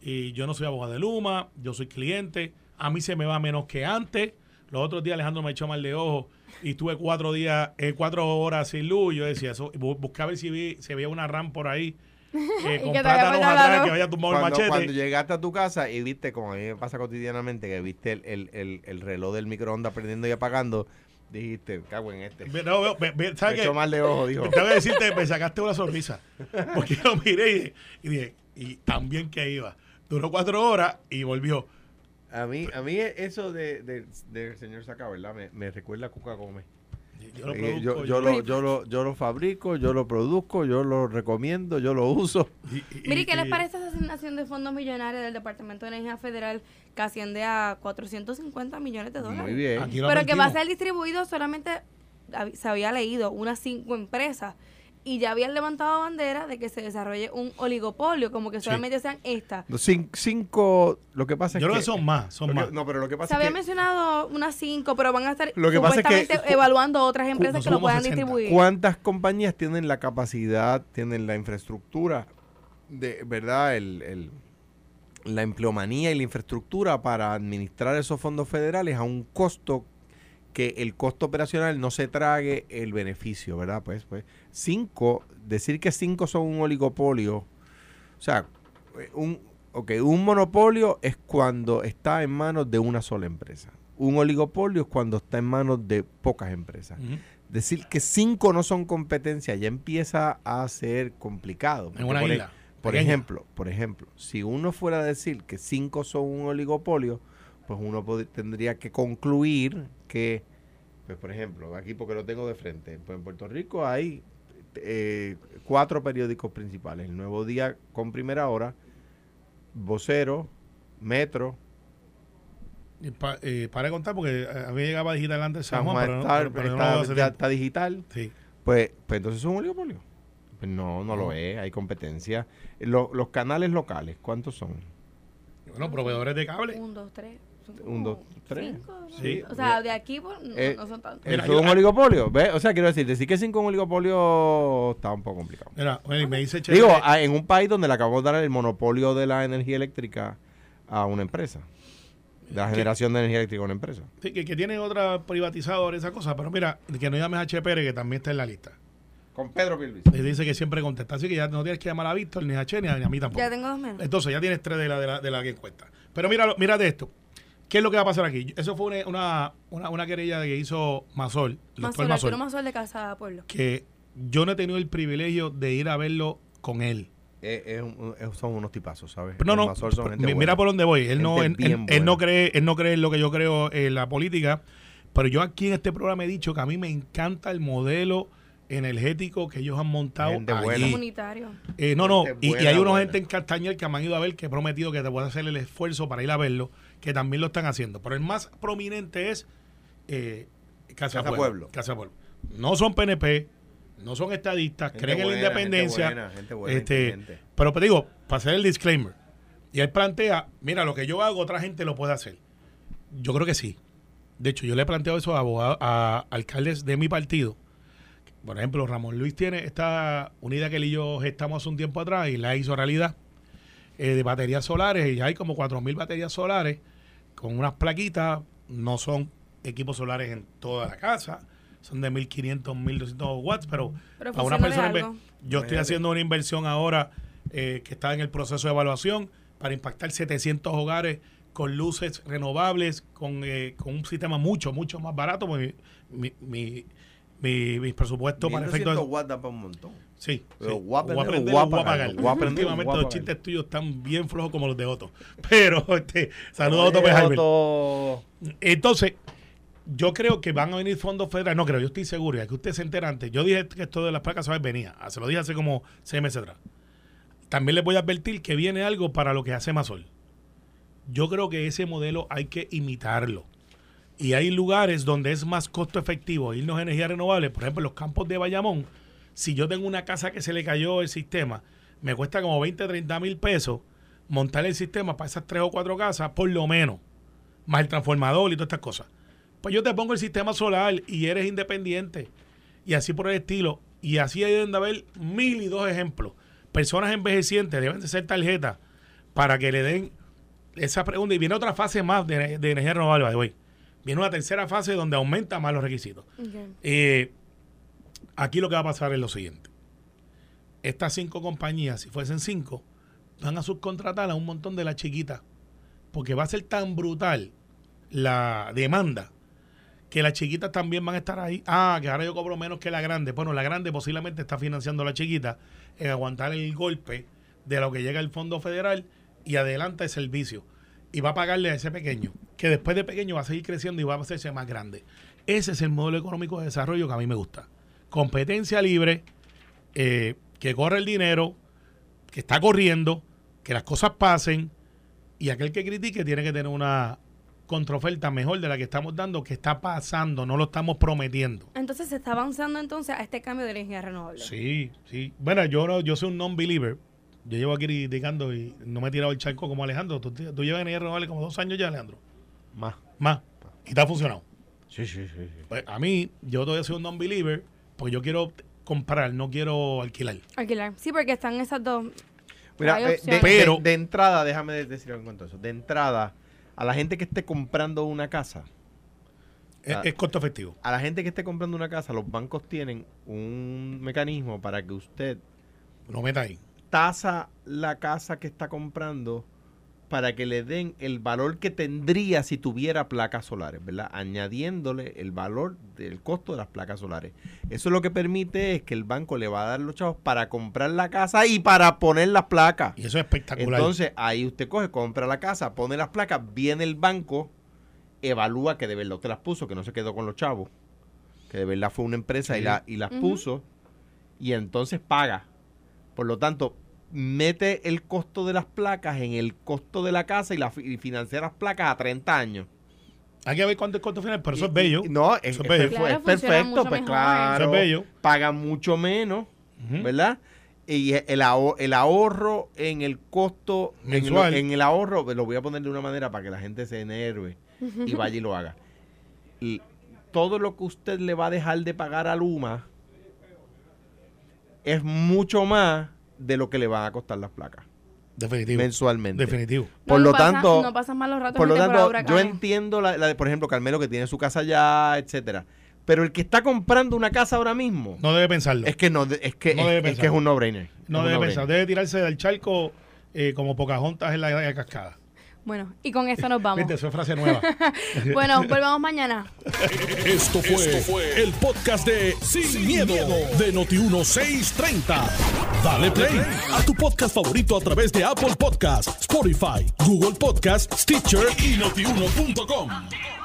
S3: Y yo no soy abogado de Luma, yo soy cliente, a mí se me va menos que antes. Los otros días Alejandro me echó mal de ojo y estuve cuatro días, eh, cuatro horas sin luz. Yo decía eso, bu- buscaba ver si vi, se veía una RAM por ahí eh, con
S2: que
S3: plátanos atrás tumbado el
S4: Cuando,
S3: machete.
S4: cuando llegaste a tu casa y viste, como a mí me pasa cotidianamente, que viste el, el, el, el reloj del microondas prendiendo y apagando, dijiste, cago en este.
S3: No, ve-
S4: Me
S3: ¿sabes qué?
S4: echó mal de ojo, dijo.
S3: Tengo que decirte, me sacaste una sonrisa. Porque lo miré y dije, y dije, y tan bien que iba. Duró cuatro horas y volvió.
S4: A mí, a mí eso de, de- del señor Saca, ¿verdad? Me, me recuerda a Cuca Gómez.
S3: Yo lo
S4: Eh,
S3: produzco,
S4: yo, yo
S3: yo-
S4: lo, yo, lo, yo lo fabrico, yo lo produzco, yo lo recomiendo, yo lo uso.
S2: Mire, ¿y ¿qué les parece esa asignación de fondos millonarios del Departamento de Energía Federal que asciende a 450 millones de dólares?
S4: Muy bien.
S3: Aquí lo
S2: Pero que va a ser distribuido solamente, se había leído, unas cinco empresas. Y ya habían levantado bandera de que se desarrolle un oligopolio, como que
S3: Sí.
S2: solamente sean estas.
S4: Cin- cinco, lo que pasa
S3: Yo
S4: es
S3: creo
S4: que...
S3: que son más, son
S4: que-
S3: más.
S4: no, pero lo que
S2: Se
S4: pasa
S2: había
S4: es que
S2: mencionado unas cinco, pero van a estar
S4: Lo que pasa es que-
S2: supuestamente evaluando otras empresas que lo puedan
S3: 60.
S2: distribuir.
S4: ¿Cuántas compañías tienen la capacidad, tienen la infraestructura, de verdad, el, el- la empleomanía y la infraestructura para administrar esos fondos federales a un costo que el costo operacional no se trague el beneficio, ¿verdad? Pues, pues cinco, decir que cinco son un oligopolio, o sea, un, ok, un monopolio es cuando está en manos de una sola empresa. Un oligopolio es cuando está en manos de pocas empresas. Decir que cinco no son competencia ya empieza a ser complicado.
S3: En una isla.
S4: Por
S3: pequeña.
S4: ejemplo, por ejemplo, si uno fuera a decir que cinco son un oligopolio, pues uno tendría que concluir que, pues por ejemplo, aquí porque lo tengo de frente, pues en Puerto Rico hay eh, cuatro periódicos principales: El Nuevo Día con Primera Hora, Vocero, Metro,
S3: eh, para de contar porque a a mí llegaba digital antes San Juan, pero, no- pero- pero no
S4: ya está digital.
S3: Sí.
S4: Pues, pues entonces es un oligopolio. Pues no, no lo es, hay competencia. Lo- los canales locales, ¿cuántos son?
S3: Bueno, proveedores de cable.
S2: Un, dos, tres.
S4: Un, dos, tres.
S2: cinco, ¿no?
S3: Sí.
S2: O sea, de aquí pues, no,
S4: Eh,
S2: no son tantos.
S3: Mira,
S4: ¿Eso es
S3: yo-
S4: un oligopolio? ¿Ve? O sea, quiero decir, decir que cinco un oligopolio está un poco complicado.
S3: Mira, bueno, y me dice
S4: Digo, ah, en un país donde le acabamos de dar el monopolio de la energía eléctrica a una empresa. De la generación de energía eléctrica a una empresa.
S3: Sí, que, que tiene otra privatizadora, esa cosa. Pero mira, que no llames a H. Pérez, que también está en la lista.
S4: Con Pedro Pilvis.
S3: Y dice que siempre contesta. Así que ya no tienes que llamar a Víctor, ni a H, ni a, ni a mí tampoco.
S2: Ya tengo dos menos.
S3: Entonces ya tienes tres de la, de la, de la que encuesta. Pero mira, mírate esto. ¿Qué es lo que va a pasar aquí? Eso fue una, una, una, una querella que hizo Mazol, el
S2: Más
S3: doctor
S2: sol,
S3: Mazol,
S2: Arturo Mazol de Casa Pueblo.
S3: que yo no he tenido el privilegio de ir a verlo con él.
S4: Eh, es- son unos tipazos, ¿sabes?
S3: No, no,
S4: Mazor son gente
S3: mi-
S4: buena.
S3: mira por dónde voy. Él no, él, él- él no cree, él no cree en lo que yo creo en la política, pero yo aquí en este programa he dicho que a mí me encanta el modelo energético que ellos han montado
S4: Gente
S3: allí.
S4: buena.
S2: Comunitario.
S3: Eh, no, no,
S4: Gente
S3: y, y
S4: buena,
S3: hay una gente en Castañer que me han ido a ver que he prometido que te voy a hacer el esfuerzo para ir a verlo, que también lo están haciendo. Pero el más prominente es eh, Casa,
S4: Casa
S3: Pueblo.
S4: Pueblo.
S3: Casa Pueblo. No son PNP, no son estadistas,
S4: Gente
S3: creen en la independencia.
S4: gente buena, gente buena,
S3: este, pero te digo, para hacer el disclaimer, y él plantea, mira, lo que yo hago, otra gente lo puede hacer. Yo creo que sí. De hecho, yo le he planteado eso a abogados, a alcaldes de mi partido. Por ejemplo, Ramón Luis tiene esta unidad que él y yo gestamos hace un tiempo atrás y la hizo realidad eh, de baterías solares y hay como 4.000 baterías solares con unas plaquitas. No son equipos solares en toda la casa, son de 1.500, 1.200 watts, pero,
S2: Pero
S3: para una persona...
S2: algo.
S3: Yo estoy haciendo una inversión ahora eh, que está en el proceso de evaluación para impactar 700 hogares con luces renovables, con, eh, con un sistema mucho, mucho más barato. porque Mi, mi, mi, mi presupuesto para
S4: 1200
S3: efectos...
S4: watts da para un montón.
S3: Sí,
S4: Pero
S3: sí.
S4: voy a aprender o
S3: aprender
S4: voy a
S3: o voy a
S4: pagar,
S3: pagar.
S4: voy a aprender o
S3: Últimamente
S4: voy a
S3: los chistes tuyos están bien flojos como los de Otto. Pero, este, saludos a Otto. Entonces, yo creo que van a venir fondos federales. No creo, yo estoy seguro. Ya que usted se entera antes. Yo dije que esto de las placas solares venía. Ah, Se lo dije hace como seis meses atrás. También les voy a advertir que viene algo para lo que hace Masol. Yo creo que ese modelo hay que imitarlo. Y hay lugares donde es más costo efectivo irnos a energía renovable. Por ejemplo, los campos de Bayamón, si yo tengo una casa que se le cayó el sistema, me cuesta como 20, 30 mil pesos montar el sistema para esas tres o cuatro casas, por lo menos. Más el transformador y todas estas cosas. Pues yo te pongo el sistema solar y eres independiente. Y así por el estilo. Y así hay deben de haber mil y dos ejemplos. Personas envejecientes deben de ser tarjetas para que le den esa pregunta. Y viene otra fase más de, de energía renovable, the way. Viene una tercera fase donde aumenta más los requisitos.
S2: Ok.
S3: Eh, aquí lo que va a pasar es lo siguiente. Estas cinco compañías, si fuesen cinco, van a subcontratar a un montón de las chiquitas. Porque va a ser tan brutal la demanda que las chiquitas también van a estar ahí. Ah, que ahora yo cobro menos que la grande. Bueno, la grande posiblemente está financiando a la chiquita en aguantar el golpe de lo que llega el fondo federal y adelanta el servicio. Y va a pagarle a ese pequeño, que después de pequeño va a seguir creciendo y va a hacerse más grande. Ese es el modelo económico de desarrollo que a mí me gusta. Competencia libre, eh, que corre el dinero, que está corriendo, que las cosas pasen, y aquel que critique tiene que tener una contraoferta mejor de la que estamos dando, que está pasando, no lo estamos prometiendo.
S2: Entonces se está avanzando entonces a este cambio de energía renovable.
S3: Sí, sí. Bueno, yo no, yo soy un non-believer. Yo llevo aquí criticando y no me he tirado el charco como Alejandro. Tú, tú llevas energía renovable como dos años ya, Alejandro.
S4: Más.
S3: Más. Y te ha funcionado.
S4: Sí, sí, sí. sí.
S3: Pues a mí, yo todavía soy un non-believer porque yo quiero comprar, no quiero alquilar.
S2: Alquilar. Sí, porque están esas dos.
S4: Mira, eh, de.
S3: Pero-
S4: de- de entrada, déjame de- decir algo en cuanto a eso. De entrada, a la gente que esté comprando una casa,
S3: Es, es costo efectivo.
S4: a la gente que esté comprando una casa, los bancos tienen un mecanismo para que usted
S3: Lo meta ahí.
S4: Tasa la casa que está comprando para que le den el valor que tendría si tuviera placas solares, ¿verdad? Añadiéndole el valor del costo de las placas solares. Eso lo que permite es que el banco le va a dar los chavos para comprar la casa y para poner las placas.
S3: Y eso es espectacular.
S4: Entonces, ahí usted coge, compra la casa, pone las placas, viene el banco, evalúa que de verdad usted las puso, que no se quedó con los chavos, que de verdad fue una empresa y, la, y las puso, y entonces paga. Por lo tanto, mete el costo de las placas en el costo de la casa y, la, y financia las placas a 30 años.
S3: Hay que ver cuánto es el costo final, pero eso
S4: Y-
S3: es bello.
S4: y- no, es,
S3: Eso es bello.
S2: Claro,
S4: es perfecto, pues
S2: mejor.
S4: claro.
S3: Eso es bello.
S4: Paga mucho menos. ¿verdad? Y el, aho- el ahorro en el costo, en, lo-
S3: Mensual.
S4: en el ahorro, lo voy a poner de una manera para que la gente se enerve y vaya y lo haga. Y todo lo que usted le va a dejar de pagar a Luma es mucho más de lo que le van a costar las placas
S3: Definitivo.
S4: mensualmente.
S3: Definitivo.
S2: No,
S4: Por
S2: y
S4: lo
S2: pasa-
S4: tanto,
S2: No pasan malos ratos
S4: por lo tanto, yo entiendo la, la de, por ejemplo, Carmelo que tiene su casa allá, etcétera. Pero el que está comprando una casa ahora mismo,
S3: No debe pensarlo.
S4: es que no, es que,
S3: No
S4: es, que es un no-brainer.
S3: no debe
S4: no-brainer.
S3: pensar. Debe tirarse del charco eh, como Pocahontas en la, en la cascada.
S2: Bueno, y con esto nos vamos.
S3: Viste, eso es frase nueva.
S2: bueno, volvamos mañana.
S1: Esto fue, el podcast de Sin, miedo, de Noti1630. Dale play a tu podcast favorito a través de Apple Podcasts, Spotify, Google Podcasts, Stitcher y notiuno.com.